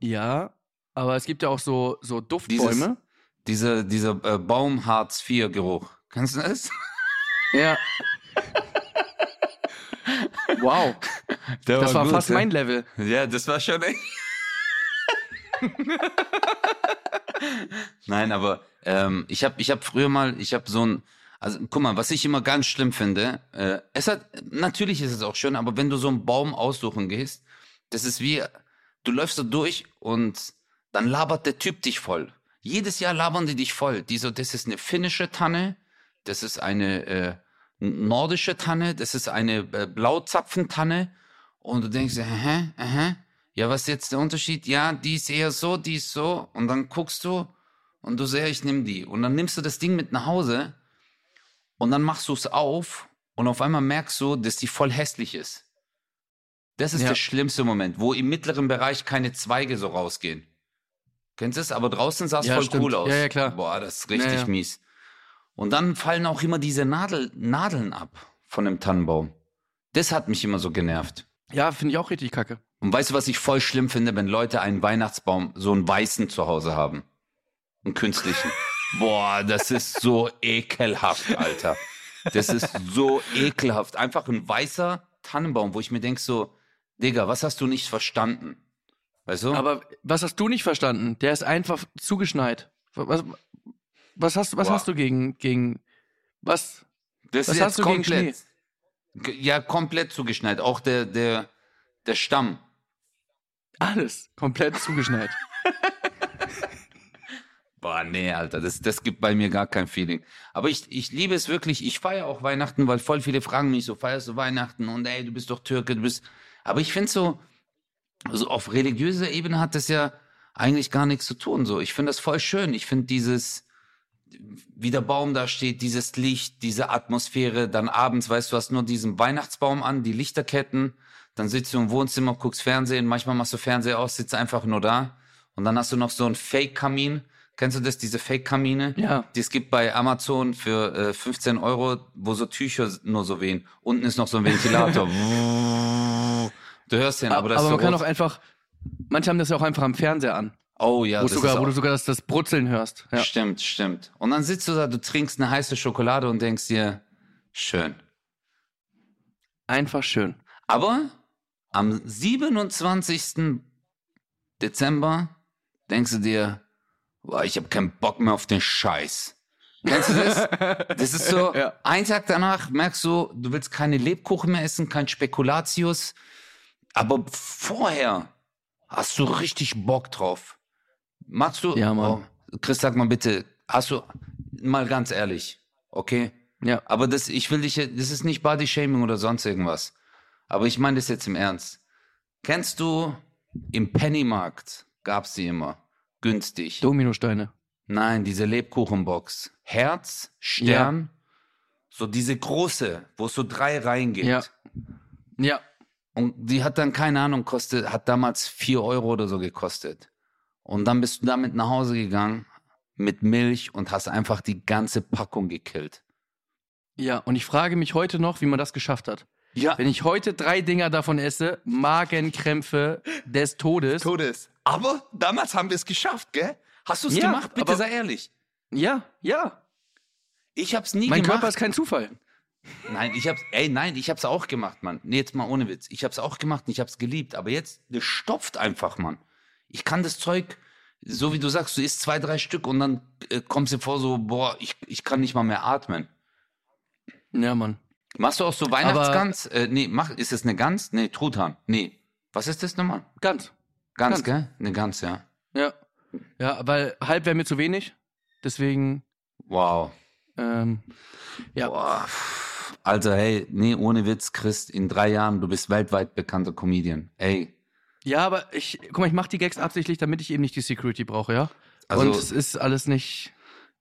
Ja, aber es gibt ja auch so, so Duftbäume. Dieser, dieser äh, Baum-Hartz-IV-Geruch. Kannst du das? Ja. wow, Der das war gut, fast ja. mein Level. Ja, das war schon echt. Nein, aber ähm, ich habe ich hab früher mal, ich habe so ein, also guck mal, was ich immer ganz schlimm finde, äh, es hat, natürlich ist es auch schön, aber wenn du so einen Baum aussuchen gehst, das ist wie, du läufst so durch und dann labert der Typ dich voll. Jedes Jahr labern die dich voll. Die so, das ist eine finnische Tanne, das ist eine äh, nordische Tanne, das ist eine äh, Blauzapfentanne. Und du denkst, hä, hä, ja, was ist jetzt der Unterschied? Ja, die ist eher so, die ist so. Und dann guckst du und du sagst, ja, ich nehme die. Und dann nimmst du das Ding mit nach Hause und dann machst du es auf und auf einmal merkst du, dass die voll hässlich ist. Das ist Ja. der schlimmste Moment, wo im mittleren Bereich keine Zweige so rausgehen. Kennst du es? Aber draußen sah es Ja, voll stimmt. cool aus. Ja, ja, klar. Boah, das ist richtig Ja, ja. mies. Und dann fallen auch immer diese Nadel, Nadeln ab von dem Tannenbaum. Das hat mich immer so genervt. Ja, finde ich auch richtig kacke. Und weißt du, was ich voll schlimm finde, wenn Leute einen Weihnachtsbaum, so einen weißen zu Hause haben? Einen künstlichen. Boah, das ist so ekelhaft, Alter. Das ist so ekelhaft. Einfach ein weißer Tannenbaum, wo ich mir denk so, Digga, was hast du nicht verstanden? Weißt du? Aber was hast du nicht verstanden? Der ist einfach zugeschneit. Was, was hast, was hast du gegen, gegen, was? das was hast du gegen G- Ja, komplett zugeschneit. Auch der, der, der Stamm. Alles komplett zugeschneit. Boah, nee, Alter, das, das gibt bei mir gar kein Feeling. Aber ich, ich liebe es wirklich. Ich feiere auch Weihnachten, weil voll viele fragen mich so, feierst du Weihnachten? Und ey, du bist doch Türke, du bist. Aber ich finde so, so auf religiöser Ebene hat das ja eigentlich gar nichts zu tun. So, ich finde das voll schön. Ich finde dieses, wie der Baum da steht, dieses Licht, diese Atmosphäre, dann abends, weißt du, hast nur diesen Weihnachtsbaum an, die Lichterketten, dann sitzt du im Wohnzimmer, guckst Fernsehen, manchmal machst du Fernseher aus, sitzt einfach nur da und dann hast du noch so einen Fake-Kamin. Kennst du das, diese Fake-Kamine? Ja. Die es gibt bei Amazon für äh, 15 Euro, wo so Tücher nur so wehen. Unten ist noch so ein Ventilator. du hörst den, aber aber das ist man kann auch einfach, manche haben das ja auch einfach am Fernseher an. Oh ja, wo, das sogar, ist wo du sogar das, das Brutzeln hörst. Ja. Stimmt, stimmt. Und dann sitzt du da, du trinkst eine heiße Schokolade und denkst dir, schön. Einfach schön. Aber am 27. Dezember denkst du dir, boah, ich habe keinen Bock mehr auf den Scheiß. Kennst du das? Das ist so, Ja. ein Tag danach merkst du, du willst keine Lebkuchen mehr essen, kein Spekulatius. Aber vorher hast du richtig Bock drauf. Machst du, Ja, Mann. Oh, Chris, sag mal bitte, hast du, mal ganz ehrlich, okay? Ja. Aber das, ich will dich, das ist nicht Body Shaming oder sonst irgendwas. Aber ich meine das jetzt im Ernst. Kennst du, im Pennymarkt gab's die immer. Günstig. Dominosteine. Nein, diese Lebkuchenbox. Herz, Stern, So diese große, wo es so drei Reihen gibt. Ja. Ja. Und die hat dann, keine Ahnung, kostet, hat damals vier Euro oder so gekostet. Und dann bist du damit nach Hause gegangen mit Milch und hast einfach die ganze Packung gekillt. Ja, und ich frage mich heute noch, wie man das geschafft hat. Ja. Wenn ich heute drei Dinger davon esse, Magenkrämpfe des Todes. Todes. Aber damals haben wir es geschafft, gell? Hast du es Ja, gemacht? Bitte sei ehrlich. Ja, ja. Ich hab's nie Mein gemacht. Körper ist kein Zufall. Nein, ich hab's, ey, nein, ich hab's auch gemacht, Mann. Nee, jetzt mal ohne Witz. Ich hab's auch gemacht und ich hab's geliebt. Aber jetzt, das stopft einfach, Mann. Ich kann das Zeug, so wie du sagst, du isst zwei, drei Stück und dann äh, kommst dir vor so, boah, ich, ich kann nicht mal mehr atmen. Ja, Mann. Machst du auch so Weihnachtsgans? Äh, nee, mach, ist das eine Gans? Nee, Truthahn. Nee. Was ist das nochmal? Ganz. Gans, Gans. gell? Eine Gans, ja. Ja. Ja, weil halb wäre mir zu wenig. Deswegen, Wow. ähm, ja. Boah. Alter, hey, nee, ohne Witz, Christ, in drei Jahren, du bist weltweit bekannter Comedian. Ey, Ja, aber ich, guck mal, ich mache die Gags absichtlich, damit ich eben nicht die Security brauche, ja? Also- Und es ist alles nicht.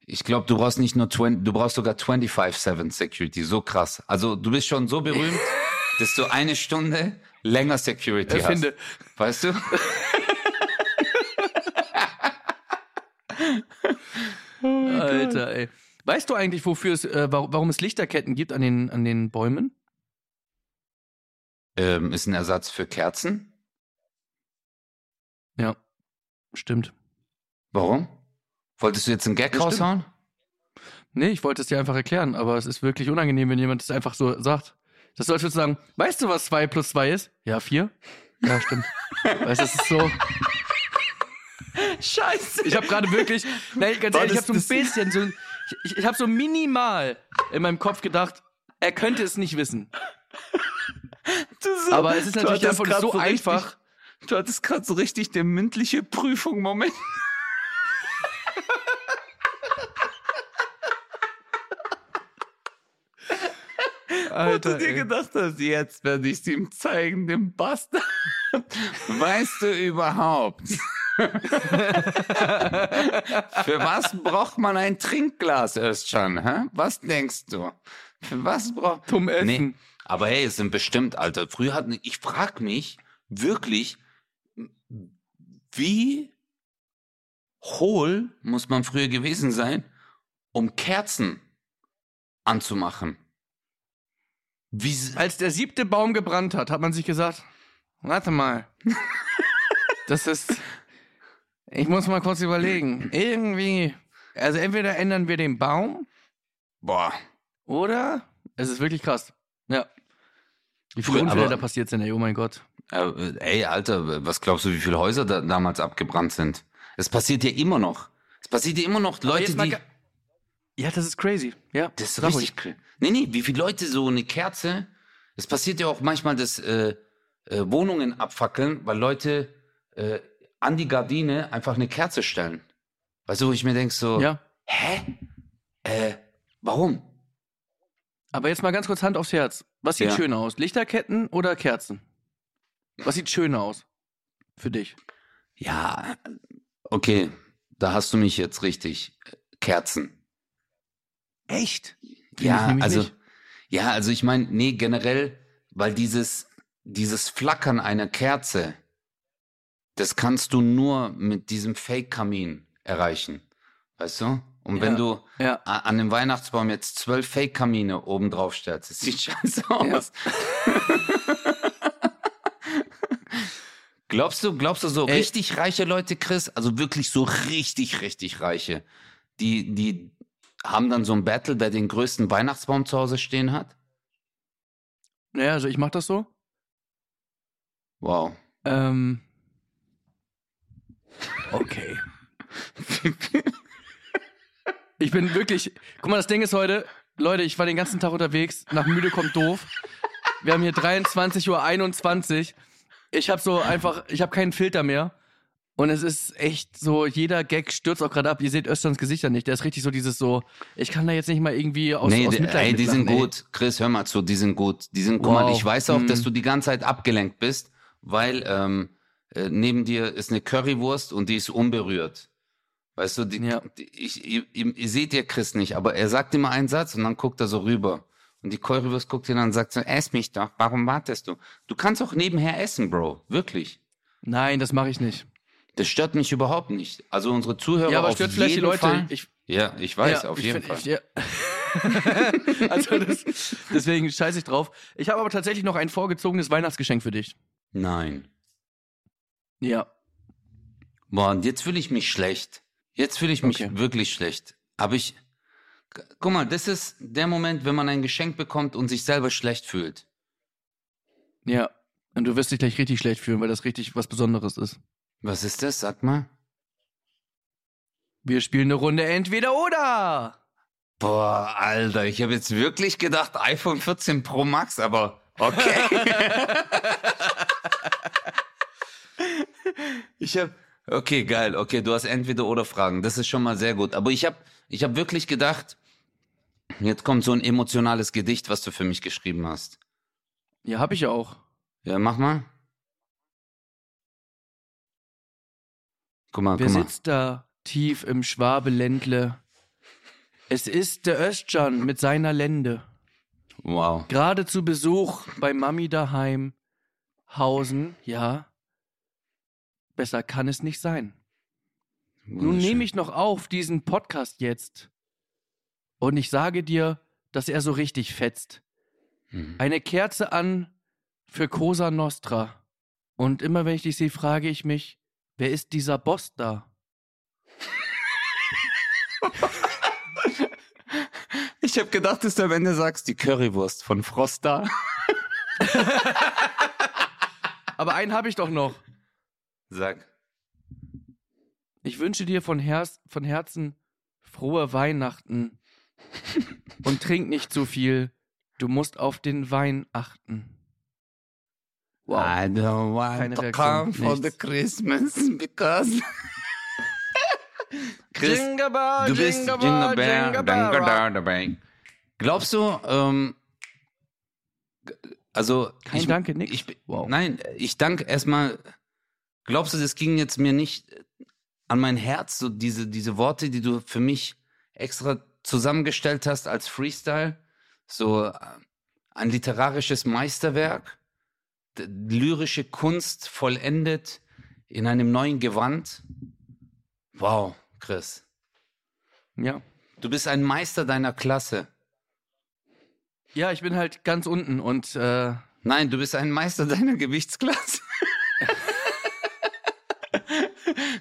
Ich glaube, du brauchst nicht nur 20, du brauchst sogar 25-7 Security. So krass. Also du bist schon so berühmt, dass du eine Stunde länger Security Erfinde. hast. Weißt du? Alter, ey. Weißt du eigentlich, wofür es, äh, warum, es Lichterketten gibt an den, an den Bäumen? Ähm, ist ein Ersatz für Kerzen. Ja. Stimmt. Warum? Wolltest du jetzt einen Gag Das stimmt. raushauen? Nee, ich wollte es dir einfach erklären, aber es ist wirklich unangenehm, wenn jemand es einfach so sagt. Das sollst du sagen, weißt du, was 2 plus 2 ist? Ja, 4. Ja, stimmt. weißt du, das ist so. Scheiße. Ich habe gerade wirklich, nein, ganz War ehrlich, ich das habe so ein bisschen, so, ich, ich habe so minimal in meinem Kopf gedacht, er könnte es nicht wissen. Aber es ist natürlich einfach so, so richtig- einfach. Du hattest gerade so richtig den mündliche Prüfung Moment. Alter, du dir ey. gedacht hast, jetzt werde ich es ihm zeigen, dem Bastard. Weißt du überhaupt? Für was braucht man ein Trinkglas, Özcan? Hä? Was denkst du? Für was braucht Zum Essen. Nee, aber hey, es sind bestimmt, Alter. Früher hatten, ich frag mich wirklich, wie hohl muss man früher gewesen sein, um Kerzen anzumachen? Wie, Als der siebte Baum gebrannt hat, hat man sich gesagt, warte mal. Das ist. Ich muss mal kurz überlegen. Irgendwie. Also entweder ändern wir den Baum boah, oder. Es ist wirklich krass. Ja. Wie viele Unfälle aber- da passiert sind, ey, oh mein Gott. ey, Alter, was glaubst du, wie viele Häuser da damals abgebrannt sind? Es passiert ja immer noch. Es passiert ja immer noch Leute, die. Ja, das ist crazy. Ja, Das ist richtig. cra- Nee, nee, wie viele Leute so eine Kerze. Es passiert ja auch manchmal, dass äh, äh, Wohnungen abfackeln, weil Leute äh, an die Gardine einfach eine Kerze stellen. Weißt du, wo ich mir denk so. Ja. hä? Äh, warum? Aber jetzt mal ganz kurz Hand aufs Herz. Was sieht Ja. schöner aus? Lichterketten oder Kerzen? Was sieht schöner aus? Für dich. Ja, okay, da hast du mich jetzt richtig. Kerzen. Echt? Ja, also, ja, also ich meine, nee, generell, weil dieses, dieses Flackern einer Kerze, das kannst du nur mit diesem Fake-Kamin erreichen. Weißt du? Und wenn Ja. du Ja. an dem Weihnachtsbaum jetzt zwölf Fake-Kamine oben drauf stellst, das sieht scheiße aus. glaubst du, glaubst du so Ey. richtig reiche Leute, Chris, also wirklich so richtig, richtig reiche, die, die haben dann so ein Battle, wer den größten Weihnachtsbaum zu Hause stehen hat? Naja, also ich mach das so. Wow. Ähm. Okay. Ich bin wirklich. Guck mal, das Ding ist heute, Leute, ich war den ganzen Tag unterwegs. Nach müde kommt doof. Wir haben hier 23.21 Uhr. Ich habe so einfach, ich habe keinen Filter mehr. Und es ist echt so, jeder Gag stürzt auch gerade ab. Ihr seht Österns Gesichter nicht. Der ist richtig so dieses so, ich kann da jetzt nicht mal irgendwie aus, nee, aus Mitleid ey, die sind ey. gut. Chris, hör mal zu, die sind gut. Die sind, guck mal, ich weiß auch, Mm. dass du die ganze Zeit abgelenkt bist, weil ähm, äh, neben dir ist eine Currywurst und die ist unberührt. Weißt du, die, Ja. die, ich, ihr, ihr, ihr seht ja Chris nicht, aber er sagt immer einen Satz und dann guckt er so rüber. Und die Currywurst guckt ihn an und sagt so, ess mich doch, warum wartest du? Du kannst auch nebenher essen, Bro, wirklich. Nein, das mache ich nicht. Das stört mich überhaupt nicht. Also unsere Zuhörer Ja, aber auf stört vielleicht die Leute. Fall. Ich, ja, ich weiß, ja, auf ich jeden find- Fall. Ich, ja. also das, deswegen scheiße ich drauf. Ich habe aber tatsächlich noch ein vorgezogenes Weihnachtsgeschenk für dich. Nein. Ja. Boah, und jetzt fühle ich mich schlecht. Jetzt fühle ich mich Okay. wirklich schlecht. Aber ich, gu- guck mal, das ist der Moment, wenn man ein Geschenk bekommt und sich selber schlecht fühlt. Ja. Und du wirst dich gleich richtig schlecht fühlen, weil das richtig was Besonderes ist. Was ist das? Sag mal. Wir spielen eine Runde entweder oder. Boah, Alter, ich habe jetzt wirklich gedacht iPhone 14 Pro Max, aber okay. ich habe Okay, geil. Okay, du hast entweder oder Fragen. Das ist schon mal sehr gut, aber ich habe ich habe wirklich gedacht, jetzt kommt so ein emotionales Gedicht, was du für mich geschrieben hast. Ja, hab ich ja auch. Ja, mach mal. Guck mal, Wer guck mal. sitzt da tief im Schwabeländle? Es ist der Östjan mit seiner Lende. Wow. Gerade zu Besuch bei Mami daheim. Hausen, ja. Besser kann es nicht sein. Nun nehme ich noch auf diesen Podcast jetzt. Und ich sage dir, dass er so richtig fetzt. Mhm. Eine Kerze an für Cosa Nostra. Und immer wenn ich dich sehe, frage ich mich, wer ist dieser Boss da? Ich habe gedacht, dass du am Ende sagst, die Currywurst von Frosta. Aber einen habe ich doch noch. Sag. Ich wünsche dir von, Herz, von Herzen frohe Weihnachten. Und trink nicht zu viel. Du musst auf den Wein achten. Wow. I don't want Keine to Reaktion, come for the. Christmas because. Chris, Jingle bell, du bist jingle Jingle bell, jingle Jingle bell. Bell, Bell. Glaubst du, ähm, also. Kein ich, Danke, nix. Ich, Wow. Nein, ich danke erstmal. Glaubst du, das ging jetzt mir nicht an mein Herz, so diese, diese Worte, die du für mich extra zusammengestellt hast als Freestyle? So äh, ein literarisches Meisterwerk, lyrische Kunst vollendet in einem neuen Gewand. Wow, Chris. Ja. Du bist ein Meister deiner Klasse. Ja, ich bin halt ganz unten und äh, Nein, du bist ein Meister deiner Gewichtsklasse.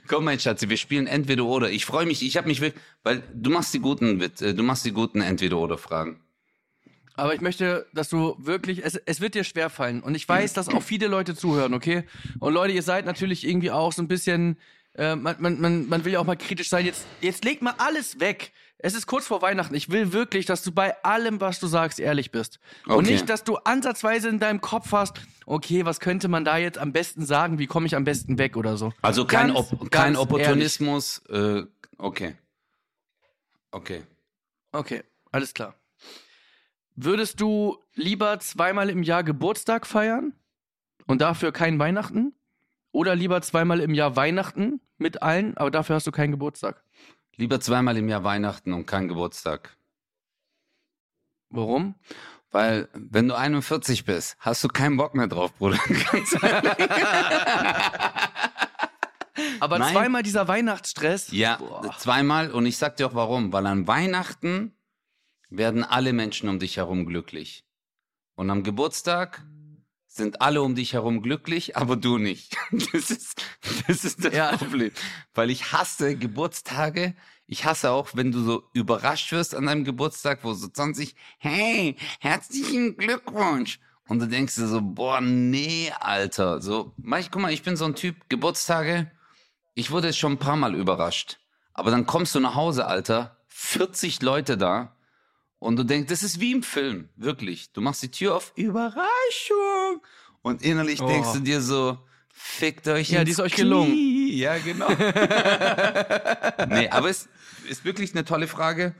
Komm, mein Schatzi, wir spielen entweder oder. Ich freue mich, ich habe mich wirklich, weil du machst die guten, äh, du machst die guten entweder oder Fragen. Aber ich möchte, dass du wirklich, es, es wird dir schwerfallen. Und ich weiß, dass auch viele Leute zuhören, okay? Und Leute, ihr seid natürlich irgendwie auch so ein bisschen, äh, man, man, man, man will ja auch mal kritisch sein. Jetzt, jetzt leg mal alles weg. Es ist kurz vor Weihnachten. Ich will wirklich, dass du bei allem, was du sagst, ehrlich bist. Und Okay. nicht, dass du ansatzweise in deinem Kopf hast, okay, was könnte man da jetzt am besten sagen? Wie komme ich am besten weg oder so? Also kein, Ganz, Op ganz kein Opportunismus. Äh, okay. Okay. Okay, alles klar. Würdest du lieber zweimal im Jahr Geburtstag feiern und dafür kein Weihnachten? Oder lieber zweimal im Jahr Weihnachten mit allen, aber dafür hast du keinen Geburtstag? Lieber zweimal im Jahr Weihnachten und kein Geburtstag. Warum? Weil, wenn du 41 bist, hast du keinen Bock mehr drauf, Bruder. Aber Nein. zweimal dieser Weihnachtsstress. Ja, Boah. zweimal. Und ich sag dir auch warum. Weil an Weihnachten werden alle Menschen um dich herum glücklich. Und am Geburtstag sind alle um dich herum glücklich, aber du nicht. Das ist das, ist das Ja. Problem. Weil ich hasse Geburtstage. Ich hasse auch, wenn du so überrascht wirst an deinem Geburtstag, wo so 20, hey, herzlichen Glückwunsch. Und du denkst dir so, boah, nee, Alter. So, guck mal, ich bin so ein Typ, Geburtstage, ich wurde jetzt schon ein paar Mal überrascht. Aber dann kommst du nach Hause, Alter, 40 Leute da und du denkst, das ist wie im Film, wirklich. Du machst die Tür auf, Überraschung. Und innerlich Oh. denkst du dir so, fickt euch Ja, die ist euch Knie. gelungen. Ja, genau. nee, aber es ist wirklich eine tolle Frage.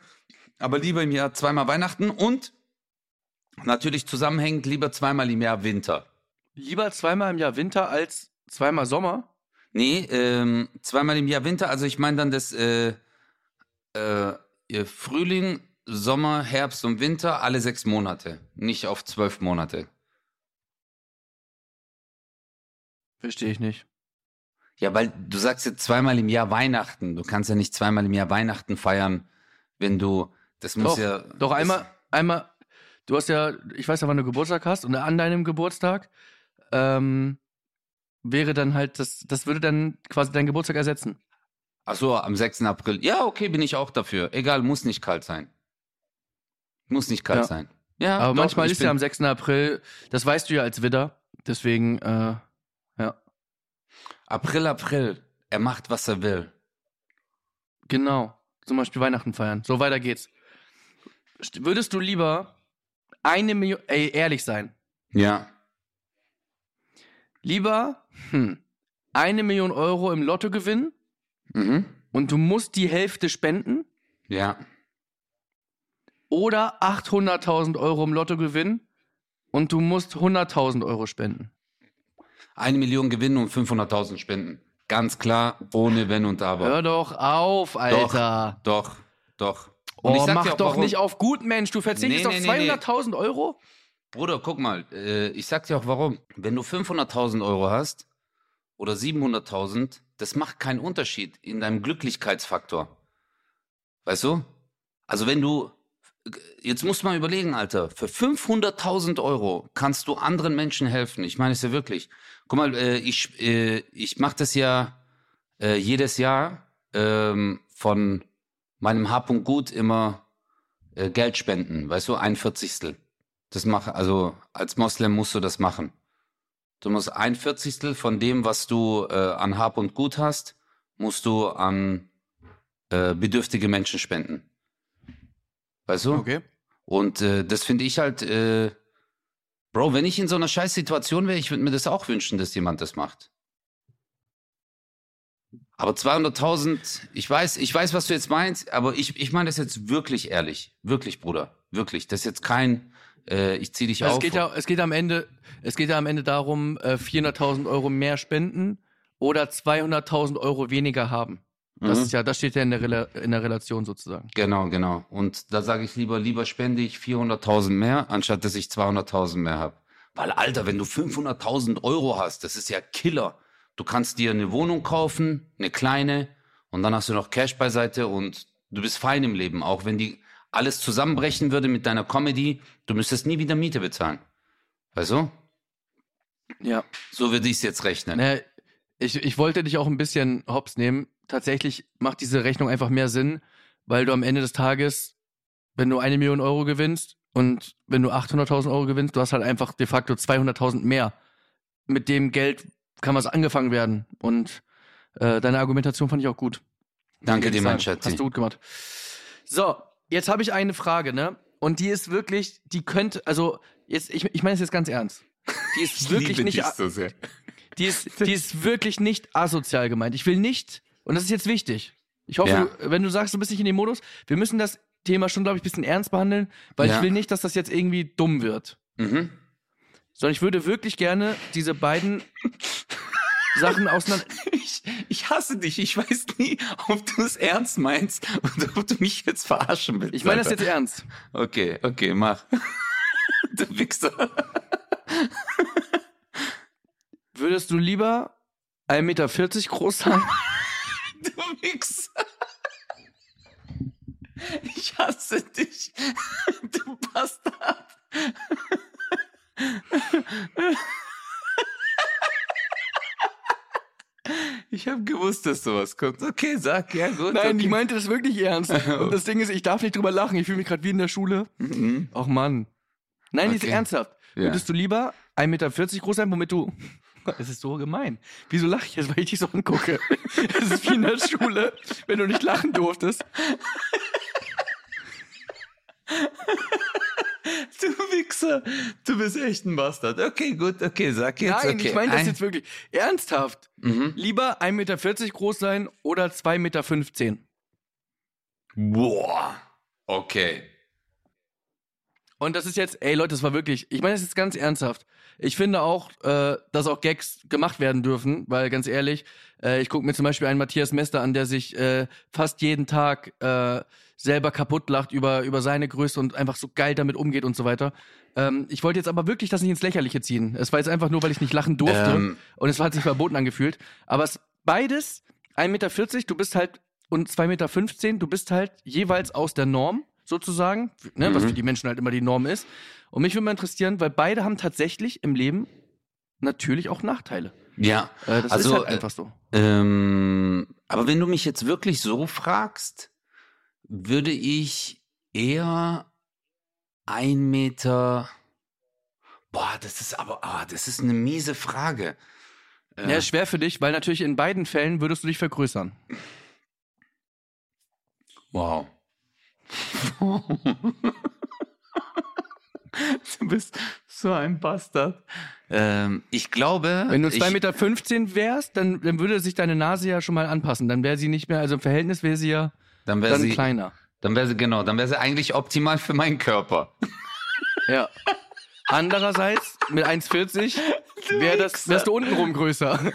Aber lieber im Jahr zweimal Weihnachten und natürlich zusammenhängend lieber zweimal im Jahr Winter. Lieber zweimal im Jahr Winter als zweimal Sommer? Nee, ähm, zweimal im Jahr Winter, also ich meine dann das äh, äh, Frühling, Sommer, Herbst und Winter alle sechs Monate, nicht auf zwölf Monate. Verstehe ich nicht. Ja, weil du sagst jetzt zweimal im Jahr Weihnachten. Du kannst ja nicht zweimal im Jahr Weihnachten feiern, wenn du, das muss Doch, ja. Doch einmal, einmal, du hast ja, ich weiß ja, wann du Geburtstag hast und an deinem Geburtstag ähm, wäre dann halt, das, das würde dann quasi deinen Geburtstag ersetzen. Ach so, am 6. April. Ja, okay, bin ich auch dafür. Egal, muss nicht kalt sein. Muss nicht kalt Ja. sein. Ja, Aber doch, manchmal ist ja am 6. April, das weißt du ja als Widder, deswegen, äh, ja, April, April. Er macht, was er will. genau. Zum Beispiel Weihnachten feiern. So, weiter geht's. St- Würdest du lieber eine Million, ey, ehrlich sein, Ja. lieber hm, eine Million Euro im Lotto gewinnen Mhm. und du musst die Hälfte spenden Ja. Oder 800.000 Euro im Lotto gewinnen und du musst 100.000 Euro spenden. Eine Million gewinnen und 500.000 spenden. Ganz klar, ohne Wenn und Aber. Hör doch auf, Alter. Doch, doch. Und ich Oh, sag mach auch, doch warum. nicht auf gut, Mensch. Du verzichtest Nee, auf nee, nee, nee. 200.000 Euro? Bruder, guck mal, äh, ich sag dir auch warum. Wenn du 500.000 Euro hast oder 700.000, das macht keinen Unterschied in deinem Glücklichkeitsfaktor. Weißt du? Also wenn du, jetzt musst du mal überlegen, Alter, für 500.000 Euro kannst du anderen Menschen helfen. Ich meine es ja wirklich. Guck mal, äh, ich, äh, ich mache das ja äh, jedes Jahr ähm, von meinem Hab und Gut immer äh, Geld spenden, weißt du, ein Vierzigstel. Das mache, also als Moslem musst du das machen. Du musst ein Vierzigstel von dem, was du äh, an Hab und Gut hast, musst du an äh, bedürftige Menschen spenden. Weißt du? Und äh, das finde ich halt, äh, Bro, wenn ich in so einer scheiß Situation wäre, ich würde mir das auch wünschen, dass jemand das macht. Aber 200.000, ich weiß, ich weiß, was du jetzt meinst, aber ich, ich meine das jetzt wirklich ehrlich. Wirklich, Bruder. Wirklich. Das ist jetzt kein, äh, ich zieh dich Also auf. es geht ja, es geht am Ende, es geht ja am Ende darum, äh, 400.000 Euro mehr spenden oder 200.000 Euro weniger haben. Das Mhm. ist ja, das steht ja in der, in der Relation sozusagen. Genau, genau. Und da sage ich lieber, lieber spende ich 400.000 mehr, anstatt dass ich 200.000 mehr habe. Weil, Alter, wenn du 500.000 Euro hast, das ist ja Killer. Du kannst dir eine Wohnung kaufen, eine kleine, und dann hast du noch Cash beiseite und du bist fein im Leben. Auch wenn die alles zusammenbrechen würde mit deiner Comedy, du müsstest nie wieder Miete bezahlen. Weißt du? Ja. So würde ich es jetzt rechnen. Ne, ich, ich wollte dich auch ein bisschen hops nehmen. Tatsächlich macht diese Rechnung einfach mehr Sinn, weil du am Ende des Tages, wenn du eine Million Euro gewinnst und wenn du 800.000 Euro gewinnst, du hast halt einfach de facto 200.000 mehr. Mit dem Geld kann was angefangen werden. Und äh, deine Argumentation fand ich auch gut. Danke dir, mein Sagen. Schatzi. Hast du gut gemacht. So, jetzt habe ich eine Frage, ne? Und die ist wirklich, die könnte, also jetzt, ich, ich meine es jetzt ganz ernst. Die ist wirklich nicht, so die ist, die ist wirklich nicht asozial gemeint. Ich will nicht, und das ist jetzt wichtig. Ich hoffe, Ja. wenn du sagst, du bist nicht in dem Modus, wir müssen das Thema schon, glaube ich, ein bisschen ernst behandeln, weil Ja. ich will nicht, dass das jetzt irgendwie dumm wird. Mhm. Sondern ich würde wirklich gerne diese beiden Sachen auseinander. Ich, ich hasse dich. Ich weiß nie, ob du es ernst meinst oder ob du mich jetzt verarschen willst. Ich meine das jetzt ernst. Okay, okay, mach. du Wichser. Würdest du lieber 1,40 Meter groß sein? Wichser. Ich hasse dich. Du Bastard. Ich habe gewusst, dass sowas kommt. Okay, sag, ja gut. Nein, okay. ich meinte das wirklich ernst. Und das Ding ist, ich darf nicht drüber lachen. Ich fühle mich gerade wie in der Schule. Mhm. Ach Mann. Nein, die ist Okay. ernsthaft. Ja. Würdest du lieber 1,40 Meter groß sein, womit du. Es ist so gemein. Wieso lache ich jetzt, weil ich dich so angucke? Es ist wie in der Schule, wenn du nicht lachen durftest. Du Wichser, du bist echt ein Bastard. Okay, gut, okay, sag jetzt. Nein, okay. ich meine das jetzt wirklich ernsthaft. Mhm. Lieber 1,40 Meter groß sein oder 2,15 Meter. Boah. Okay. Und das ist jetzt, ey Leute, das war wirklich, ich meine das jetzt ganz ernsthaft. Ich finde auch, äh, dass auch Gags gemacht werden dürfen, weil ganz ehrlich, äh, ich gucke mir zum Beispiel einen Matthias Mester an, der sich äh, fast jeden Tag äh, selber kaputt lacht über, über seine Größe und einfach so geil damit umgeht und so weiter. Ähm, ich wollte jetzt aber wirklich das nicht ins Lächerliche ziehen. Es war jetzt einfach nur, weil ich nicht lachen durfte Ähm. und es hat sich verboten angefühlt. Aber es beides, 1,40 Meter, du bist halt, und 2,15 Meter, du bist halt jeweils aus der Norm, sozusagen, ne, was Mhm. für die Menschen halt immer die Norm ist. Und mich würde mal interessieren, weil beide haben tatsächlich im Leben natürlich auch Nachteile. Ja, Äh, das Also, ist halt äh, einfach so. ähm, aber wenn du mich jetzt wirklich so fragst, würde ich eher ein Meter. Boah, das ist aber, ah, das ist eine miese Frage. Äh, Ja, schwer für dich, weil natürlich in beiden Fällen würdest du dich vergrößern. Wow. du bist so ein Bastard. Ähm, ich glaube. Wenn du ich, 2,15 Meter wärst, dann, dann würde sich deine Nase ja schon mal anpassen. Dann wäre sie nicht mehr, also im Verhältnis wäre sie ja dann wäre dann sie, kleiner. dann wäre sie genau, dann wäre sie eigentlich optimal für meinen Körper. Ja. Andererseits, mit 1,40 wär das, wärst du untenrum größer.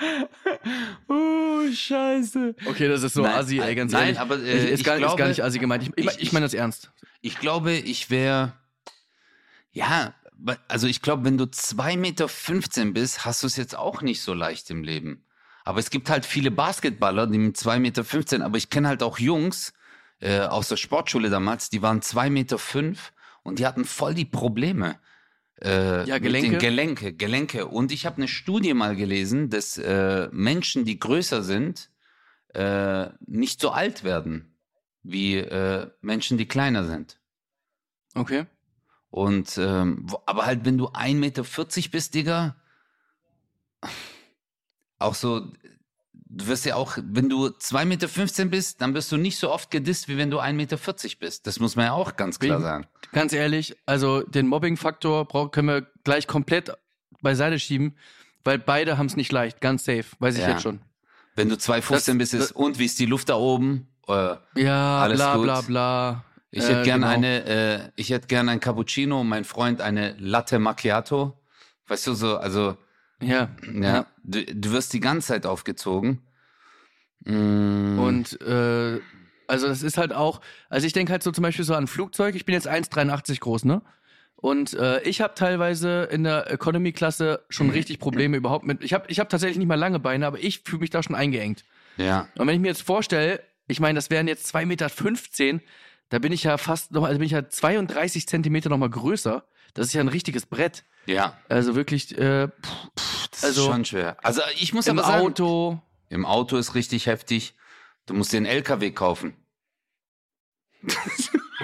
Oh, Scheiße. Okay, das ist so Nein, assi, ey, ganz nein, ehrlich. aber, äh, ist, ist, ich gar, ist glaube- gar nicht assi gemeint. Ich, ich, ich- ich meine das ernst. Ich glaube, ich wäre. Ja, also ich glaube, wenn du 2,15 Meter bist, hast du es jetzt auch nicht so leicht im Leben. Aber es gibt halt viele Basketballer, die mit 2,15 Meter, aber ich kenne halt auch Jungs äh, aus der Sportschule damals, die waren 2,5 Meter und die hatten voll die Probleme. Äh, Ja, Mit Gelenke. den Gelenke, Gelenke. Und ich habe eine Studie mal gelesen, dass äh, Menschen, die größer sind, äh, nicht so alt werden wie äh, Menschen, die kleiner sind. Okay. Und ähm, aber halt, wenn du 1,40 Meter bist, Digga, auch so, du wirst ja auch, wenn du 2,15 Meter bist, dann wirst du nicht so oft gedisst, wie wenn du 1,40 Meter bist. Das muss man ja auch ganz klar sagen. Ganz ehrlich, also den Mobbing-Faktor können wir gleich komplett beiseite schieben, weil beide haben es nicht leicht. Ganz safe, weiß ich Ja. jetzt schon. Wenn du 2,15 bist, ist, und wie ist die Luft da oben? Äh, Ja, Alles bla gut. bla bla. ich Äh, hätte gern genau. eine, äh, ich hätte gern ein Cappuccino, mein Freund eine Latte Macchiato. Weißt du so, also Ja. ja, Du, du wirst die ganze Zeit aufgezogen. Mm, Und äh, also das ist halt auch, also ich denke halt so zum Beispiel so an Flugzeug, ich bin jetzt 1,83 groß, ne? Und äh, ich habe teilweise in der Economy-Klasse schon richtig Probleme überhaupt mit. Ich habe ich hab tatsächlich nicht mal lange Beine, aber ich fühle mich da schon eingeengt. ja, Und wenn ich mir jetzt vorstelle, ich meine, das wären jetzt 2,15 Meter, da bin ich ja fast noch, also bin ich ja 32 Zentimeter noch mal größer. Das ist ja ein richtiges Brett. ja. Also wirklich, äh, Das Also, ist schon schwer. Also ich muss im aber sagen, Auto. im Auto ist richtig heftig. Du musst dir einen LKW kaufen.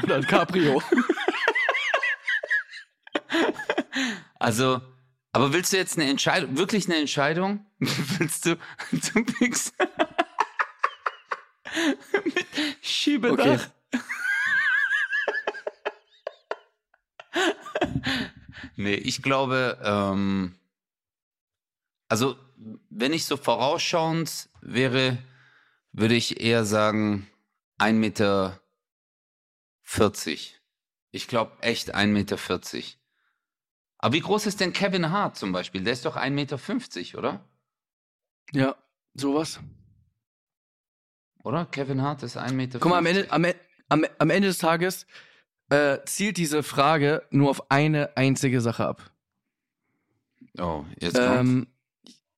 Oder ein Cabrio. Also, aber willst du jetzt eine Entscheidung, wirklich eine Entscheidung? willst du, du pickst mit Schiebedach? Okay. Nee, ich glaube, ähm, also wenn ich so vorausschauend wäre, würde ich eher sagen 1,40 Meter. Ich glaube echt 1,40 Meter. Aber wie groß ist denn Kevin Hart zum Beispiel? Der ist doch 1,50 Meter, oder? Ja, sowas. Oder? Kevin Hart ist 1,50 Meter. Guck mal, am Ende, am, am, am Ende des Tages äh, zielt diese Frage nur auf eine einzige Sache ab. Oh, jetzt kommt. Ähm,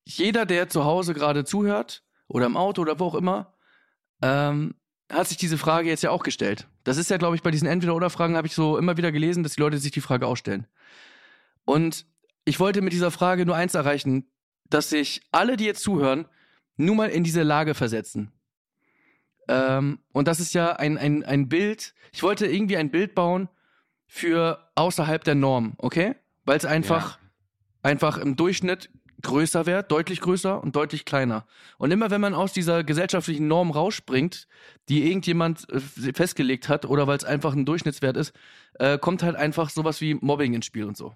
jeder, der zu Hause gerade zuhört oder im Auto oder wo auch immer, ähm, hat sich diese Frage jetzt ja auch gestellt. Das ist ja, glaube ich, bei diesen Entweder-Oder-Fragen habe ich so immer wieder gelesen, dass die Leute sich die Frage auch stellen. Und ich wollte mit dieser Frage nur eins erreichen, dass sich alle, die jetzt zuhören, nur mal in diese Lage versetzen. Ähm, und das ist ja ein, ein, ein Bild. Ich wollte irgendwie ein Bild bauen für außerhalb der Norm, okay? Weil es einfach, einfach im Durchschnitt größer wird, deutlich größer und deutlich kleiner. Und immer wenn man aus dieser gesellschaftlichen Norm rausspringt, die irgendjemand äh, festgelegt hat oder weil es einfach ein Durchschnittswert ist, äh, kommt halt einfach sowas wie Mobbing ins Spiel und so.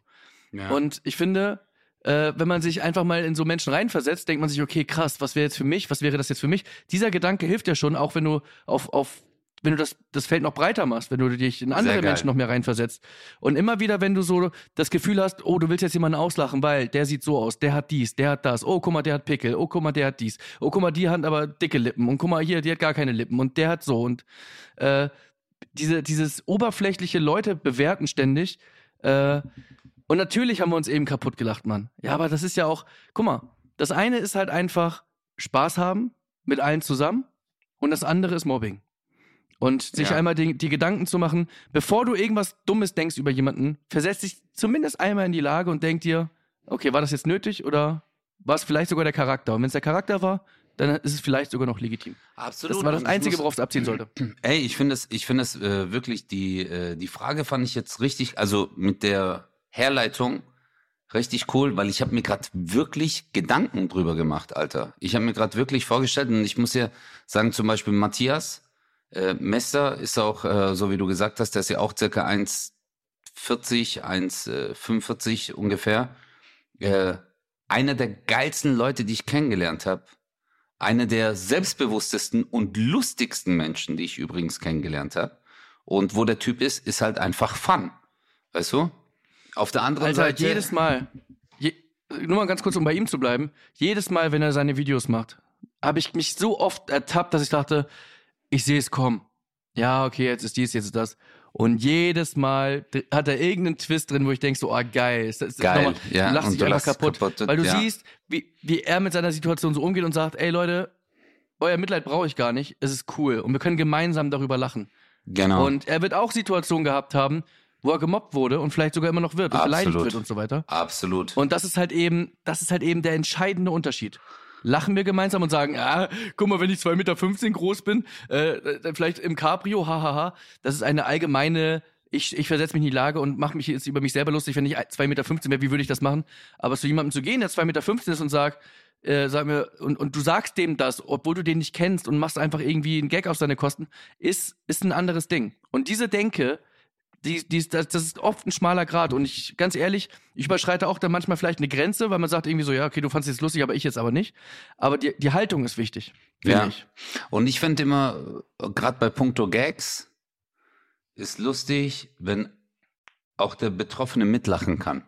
Ja. Und ich finde, äh, wenn man sich einfach mal in so Menschen reinversetzt, denkt man sich, okay, krass, was wäre jetzt für mich, was wäre das jetzt für mich? Dieser Gedanke hilft ja schon, auch wenn du auf, auf wenn du das, das Feld noch breiter machst, wenn du dich in andere. Menschen noch mehr reinversetzt. Und immer wieder, wenn du so das Gefühl hast, oh, du willst jetzt jemanden auslachen, weil der sieht so aus, der hat dies, der hat das, oh, guck mal, der hat Pickel, oh, guck mal, der hat dies, oh, guck mal, die hat aber dicke Lippen und guck mal, hier, die hat gar keine Lippen und der hat so und äh, diese, dieses oberflächliche Leute bewerten ständig. Äh, und natürlich haben wir uns eben kaputt gelacht, Mann. Ja, aber das ist ja auch, guck mal, das eine ist halt einfach Spaß haben mit allen zusammen und das andere ist Mobbing. Und sich Ja. einmal die, die Gedanken zu machen, bevor du irgendwas Dummes denkst über jemanden, versetz dich zumindest einmal in die Lage und denk dir, okay, war das jetzt nötig oder war es vielleicht sogar der Charakter? Und wenn es der Charakter war, dann ist es vielleicht sogar noch legitim. Absolut. Das war das Einzige, worauf es abziehen sollte. Ey, ich finde es, ich finde es äh, wirklich die äh, die Frage fand ich jetzt richtig, also mit der Herleitung richtig cool, weil ich habe mir gerade wirklich Gedanken drüber gemacht, Alter. Ich habe mir gerade wirklich vorgestellt und ich muss ja sagen, zum Beispiel Matthias äh, Mester ist auch, äh, so wie du gesagt hast, der ist ja auch circa 1,40, 1,45 ungefähr. Äh, einer der geilsten Leute, die ich kennengelernt habe. Einer der selbstbewusstesten und lustigsten Menschen, die ich übrigens kennengelernt habe. Und wo der Typ ist, ist halt einfach Fun. Weißt du? Auf der anderen Alter, Seite. jedes Mal, je, nur mal ganz kurz, um bei ihm zu bleiben, jedes Mal, wenn er seine Videos macht, habe ich mich so oft ertappt, dass ich dachte, ich sehe es kommen. Ja, okay, jetzt ist dies, jetzt ist das. Und jedes Mal hat er irgendeinen Twist drin, wo ich denk so, ah geil, ist, ist Geil, nochmal- ja, du lachst dich einfach kaputt, kaputt, weil du ja. siehst, wie, wie er mit seiner Situation so umgeht und sagt, ey Leute, euer Mitleid brauche ich gar nicht, es ist cool und wir können gemeinsam darüber lachen. genau. Und er wird auch Situationen gehabt haben, wo er gemobbt wurde und vielleicht sogar immer noch wird und beleidigt wird und so weiter. Absolut. Und das ist halt eben, das ist halt eben der entscheidende Unterschied. Lachen wir gemeinsam und sagen, ja, guck mal, wenn ich 2,15 Meter groß bin, äh, äh, vielleicht im Cabrio, hahaha. Das ist eine allgemeine, ich, ich versetze mich in die Lage und mache mich jetzt über mich selber lustig, wenn ich 2,15 Meter wäre, wie würde ich das machen? Aber zu jemandem zu gehen, der 2,15 Meter ist und sagt, äh, sag mir, und, und du sagst dem das, obwohl du den nicht kennst und machst einfach irgendwie einen Gag auf seine Kosten, ist, ist ein anderes Ding. Und diese Denke, die, die, das, das ist oft ein schmaler Grad. Und ich, ganz ehrlich, ich überschreite auch dann manchmal vielleicht eine Grenze, weil man sagt irgendwie so, ja, okay, du fandest es jetzt lustig, aber ich jetzt aber nicht. Aber die, die Haltung ist wichtig. Ja. Ich. Und ich finde immer, gerade bei Punkto Gags, ist lustig, wenn auch der Betroffene mitlachen kann.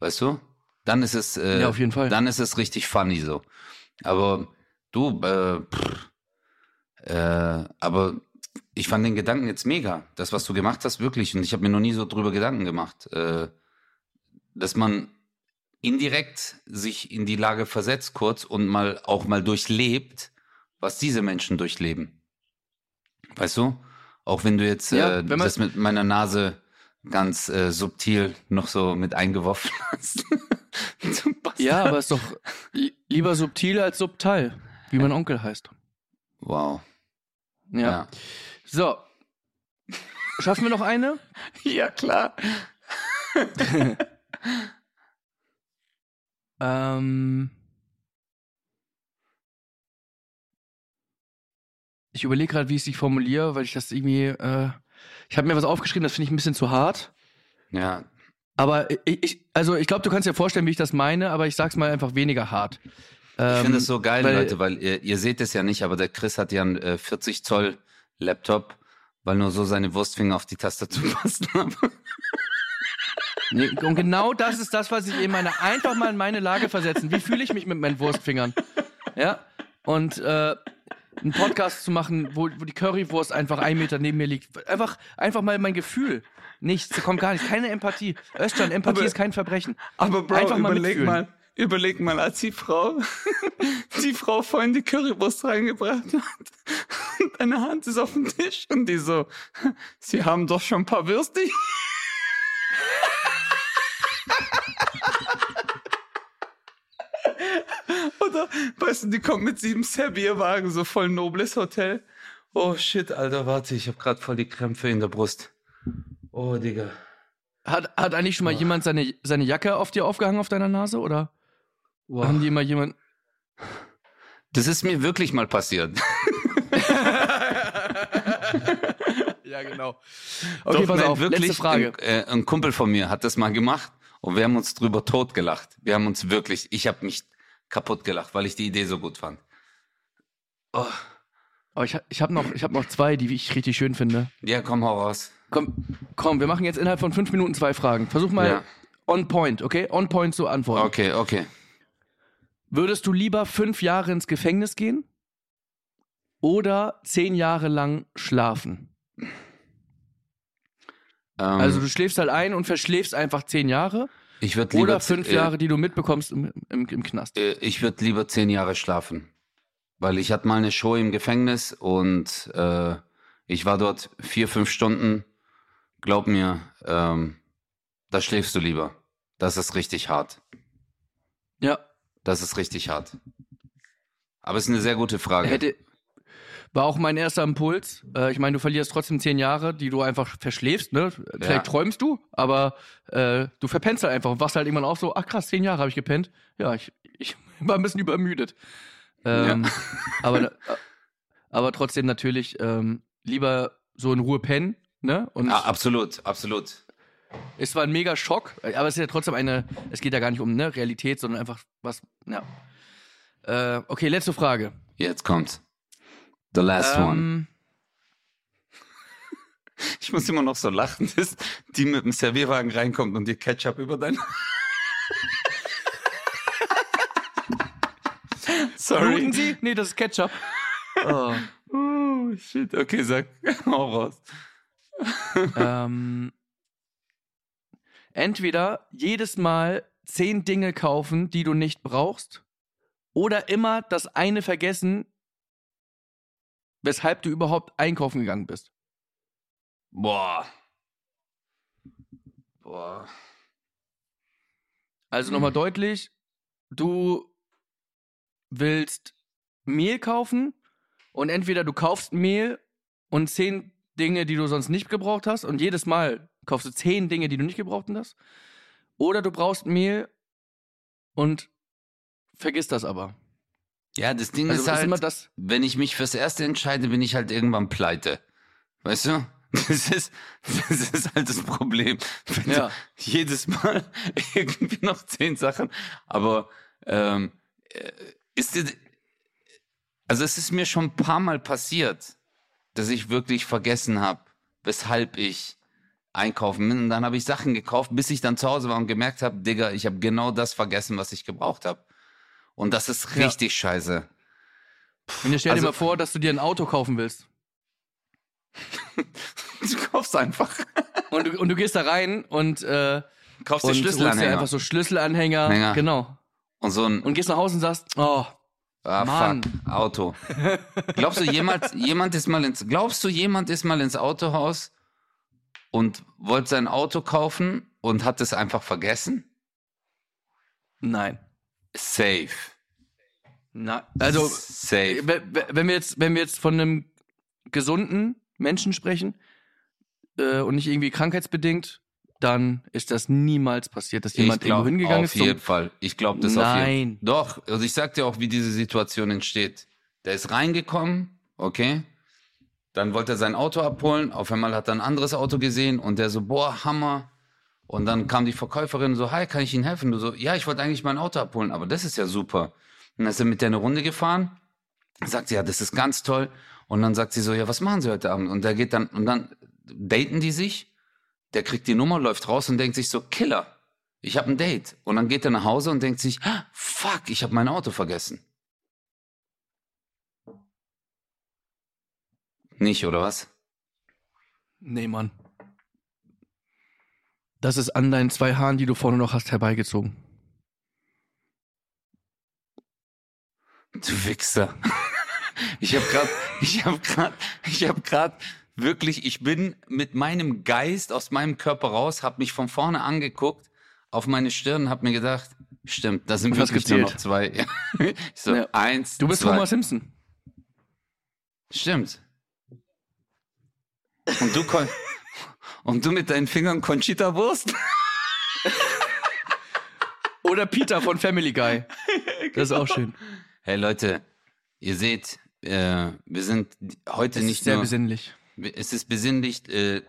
Weißt du? Dann ist es, äh, Ja, auf jeden Fall. dann ist es richtig funny so. Aber du, äh, pff, äh, aber ich fand den Gedanken jetzt mega. Das, was du gemacht hast, wirklich. Und ich habe mir noch nie so drüber Gedanken gemacht, äh, dass man indirekt sich in die Lage versetzt kurz und mal auch mal durchlebt, was diese Menschen durchleben. Weißt du? Auch wenn du jetzt Ja, äh, wenn das mit meiner Nase ganz äh, subtil noch so mit eingeworfen hast. Ja, aber ist doch li- lieber subtil als subtil, wie mein Onkel heißt. Wow. Ja. Ja. So. Schaffen wir noch eine? Ja, klar. Ähm. Ich überlege gerade, wie ich sie formuliere, weil ich das irgendwie. Äh, ich habe mir was aufgeschrieben, das finde ich ein bisschen zu hart. Ja, Aber ich, ich also ich glaube, du kannst dir vorstellen, wie ich das meine, aber ich sag's mal einfach weniger hart. ich finde es so geil, weil- Leute, weil ihr, ihr seht es ja nicht, aber der Chris hat ja einen äh, 40 Zoll Laptop, weil nur so seine Wurstfinger auf die Tastatur passen. Nee, und genau das ist das, was ich eben meine. Einfach mal in meine Lage versetzen. Wie fühle ich mich mit meinen Wurstfingern? Ja. Und äh, einen Podcast zu machen, wo, wo die Currywurst einfach ein Meter neben mir liegt. Einfach, einfach mal mein Gefühl. Nichts, da kommt gar nichts. Keine Empathie. Özcan, Empathie Aber- ist kein Verbrechen. Aber Bro, Einfach mal überleg mitfühlen. mal, überleg mal, als die Frau, die Frau vorhin die Currywurst reingebracht hat und deine Hand ist auf dem Tisch und die so, sie haben doch schon ein paar Würste. Oder, weißt du, die kommt mit sieben Servierwagen, so voll nobles Hotel. Oh shit, Alter, warte, ich hab grad voll die Krämpfe in der Brust. Oh, Digga. Hat, hat eigentlich schon mal jemand seine, seine Jacke auf dir aufgehangen auf deiner Nase? Oder Wow. haben die immer jemand. Das ist mir wirklich mal passiert. Ja, genau. Okay, Doch, pass nein, auf, letzte Frage. Ein, äh, ein Kumpel von mir hat das mal gemacht und wir haben uns drüber totgelacht. Wir haben uns wirklich, ich habe mich kaputt gelacht, weil ich die Idee so gut fand. Oh, Aber ich, ich habe noch, ich hab noch zwei, die ich richtig schön finde. Ja, komm, hau raus. Komm, komm, wir machen jetzt innerhalb von fünf Minuten zwei Fragen. Versuch mal Ja. on point, okay? On point zu antworten. Okay, okay. Würdest du lieber fünf Jahre ins Gefängnis gehen oder zehn Jahre lang schlafen? Ähm, Also du schläfst halt ein und verschläfst einfach zehn Jahre ich würde lieber oder fünf äh, Jahre, die du mitbekommst im, im, im Knast. Äh, Ich würde lieber zehn Jahre schlafen. Weil ich hatte mal eine Show im Gefängnis und äh, ich war dort vier, fünf Stunden. Glaub mir, ähm, da schläfst du lieber. Das ist richtig hart. Ja, Das ist richtig hart. Aber es ist eine sehr gute Frage. hätte war auch mein erster Impuls. Äh, ich meine, du verlierst trotzdem zehn Jahre, die du einfach verschläfst. Ne? Vielleicht Ja. träumst du, aber äh, du verpennst halt einfach und wachst halt irgendwann auf so, ach krass, zehn Jahre habe ich gepennt. Ja, ich, ich war ein bisschen übermüdet. Ähm, aber, aber trotzdem natürlich ähm, lieber so in Ruhe pennen. Ne? Und ja, absolut, absolut. Es war ein mega Schock, aber es ist ja trotzdem eine, es geht ja gar nicht um ne, Realität, sondern einfach was, ja. Äh, okay, letzte Frage. Jetzt kommt. The last one. Ähm, Ich muss immer noch so lachen, dass die mit dem Servierwagen reinkommt und dir Ketchup über dein. Sorry. bluten Sie? Nee, das ist Ketchup. Oh. Oh, shit. Okay, sag. Hau raus. ähm, entweder jedes Mal zehn Dinge kaufen, die du nicht brauchst, oder immer das eine vergessen, weshalb du überhaupt einkaufen gegangen bist. Boah. Boah. Also nochmal deutlich, du willst Mehl kaufen und entweder du kaufst Mehl und zehn Dinge, die du sonst nicht gebraucht hast und jedes Mal kaufst du zehn Dinge, die du nicht gebraucht hast, oder du brauchst Mehl und vergisst das aber. Ja, das Ding Also ist halt, immer das. wenn ich mich fürs Erste entscheide, bin ich halt irgendwann pleite. Weißt du? Das ist, das ist halt das Problem. Wenn Ja. jedes Mal irgendwie noch zehn Sachen. Aber ähm, äh, ist dir, also es ist mir schon ein paar Mal passiert, dass ich wirklich vergessen habe, weshalb ich einkaufen bin. Und dann habe ich Sachen gekauft, bis ich dann zu Hause war und gemerkt habe, Digga, ich habe genau das vergessen, was ich gebraucht habe. Und das ist Ja. richtig scheiße. Und jetzt stell dir Also- mal vor, dass du dir ein Auto kaufen willst. Du kaufst einfach. Und du, und du gehst da rein und, äh, Kaufst und dir holst dir Schlüsselanhänger. einfach so Schlüsselanhänger. Hänger. Genau. Und so ein Und gehst nach Hause und sagst, oh, ah, Mann. fuck, Auto. Glaubst du, jemand, jemand ist mal ins, glaubst du, jemand ist mal ins Autohaus und wollte sein Auto kaufen und hat es einfach vergessen? nein. Safe. Na, also, safe. wenn wir jetzt, wenn wir jetzt von einem gesunden Menschen sprechen äh, und nicht irgendwie krankheitsbedingt, dann ist das niemals passiert, dass jemand glaub, irgendwo hingegangen auf ist. zum- jeden Fall. Ich glaube das auf jeden Nein. Doch, also ich sag dir auch, wie diese Situation entsteht. Der ist reingekommen, okay? Dann wollte er sein Auto abholen, auf einmal hat er ein anderes Auto gesehen und der so, boah, Hammer. Und dann kam die Verkäuferin so, hi, kann ich Ihnen helfen? Du so, ja, ich wollte eigentlich mein Auto abholen, aber das ist ja super. Und dann ist er mit der eine Runde gefahren, sagt sie, ja, das ist ganz toll. Und dann sagt sie so, ja, was machen Sie heute Abend? Und der geht dann, und dann daten die sich, der kriegt die Nummer, läuft raus und denkt sich so, Killer, ich habe ein Date. Und dann geht er nach Hause und denkt sich, ah, fuck, ich habe mein Auto vergessen. Nicht, oder was? Nee, Mann. Das ist an deinen zwei Haaren, die du vorne noch hast, herbeigezogen. Du Wichser. Ich habe gerade, ich habe gerade, ich habe gerade wirklich, ich bin mit meinem Geist aus meinem Körper raus, habe mich von vorne angeguckt auf meine Stirn, habe mir gedacht, stimmt, da sind wirklich nur noch zwei. Ich so, Ja. eins, Du bist zwei. Homer Simpson. Stimmt. Und du, Con und du mit deinen Fingern Conchita Wurst? Oder Peter von Family Guy. Das ist auch schön. Hey Leute, ihr seht, äh, wir sind heute Das nicht ist sehr nur, besinnlich. es ist besinnlich, äh,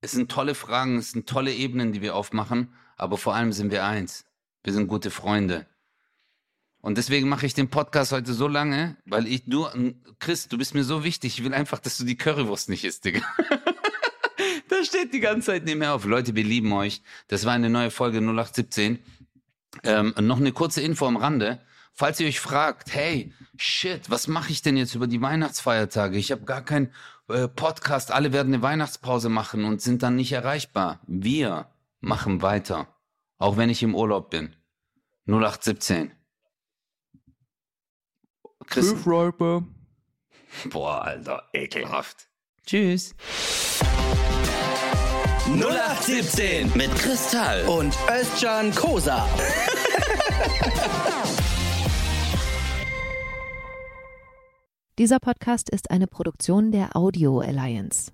es sind tolle Fragen, es sind tolle Ebenen, die wir aufmachen, aber vor allem sind wir eins. Wir sind gute Freunde. Und deswegen mache ich den Podcast heute so lange, weil ich nur, Chris, du bist mir so wichtig. Ich will einfach, dass du die Currywurst nicht isst, Digga. da steht die ganze Zeit nebenher auf. Leute, wir lieben euch. Das war eine neue Folge 0817. Ähm, noch eine kurze Info am Rande. Falls ihr euch fragt, hey, shit, was mache ich denn jetzt über die Weihnachtsfeiertage? Ich habe gar keinen äh, Podcast. Alle werden eine Weihnachtspause machen und sind dann nicht erreichbar. Wir machen weiter. Auch wenn ich im Urlaub bin. 0817. Chris. Boah, Alter, ekelhaft. Tschüss. 0817 Mit Kristall. und Özcan Kosa. Dieser Podcast ist eine Produktion der Audio Alliance.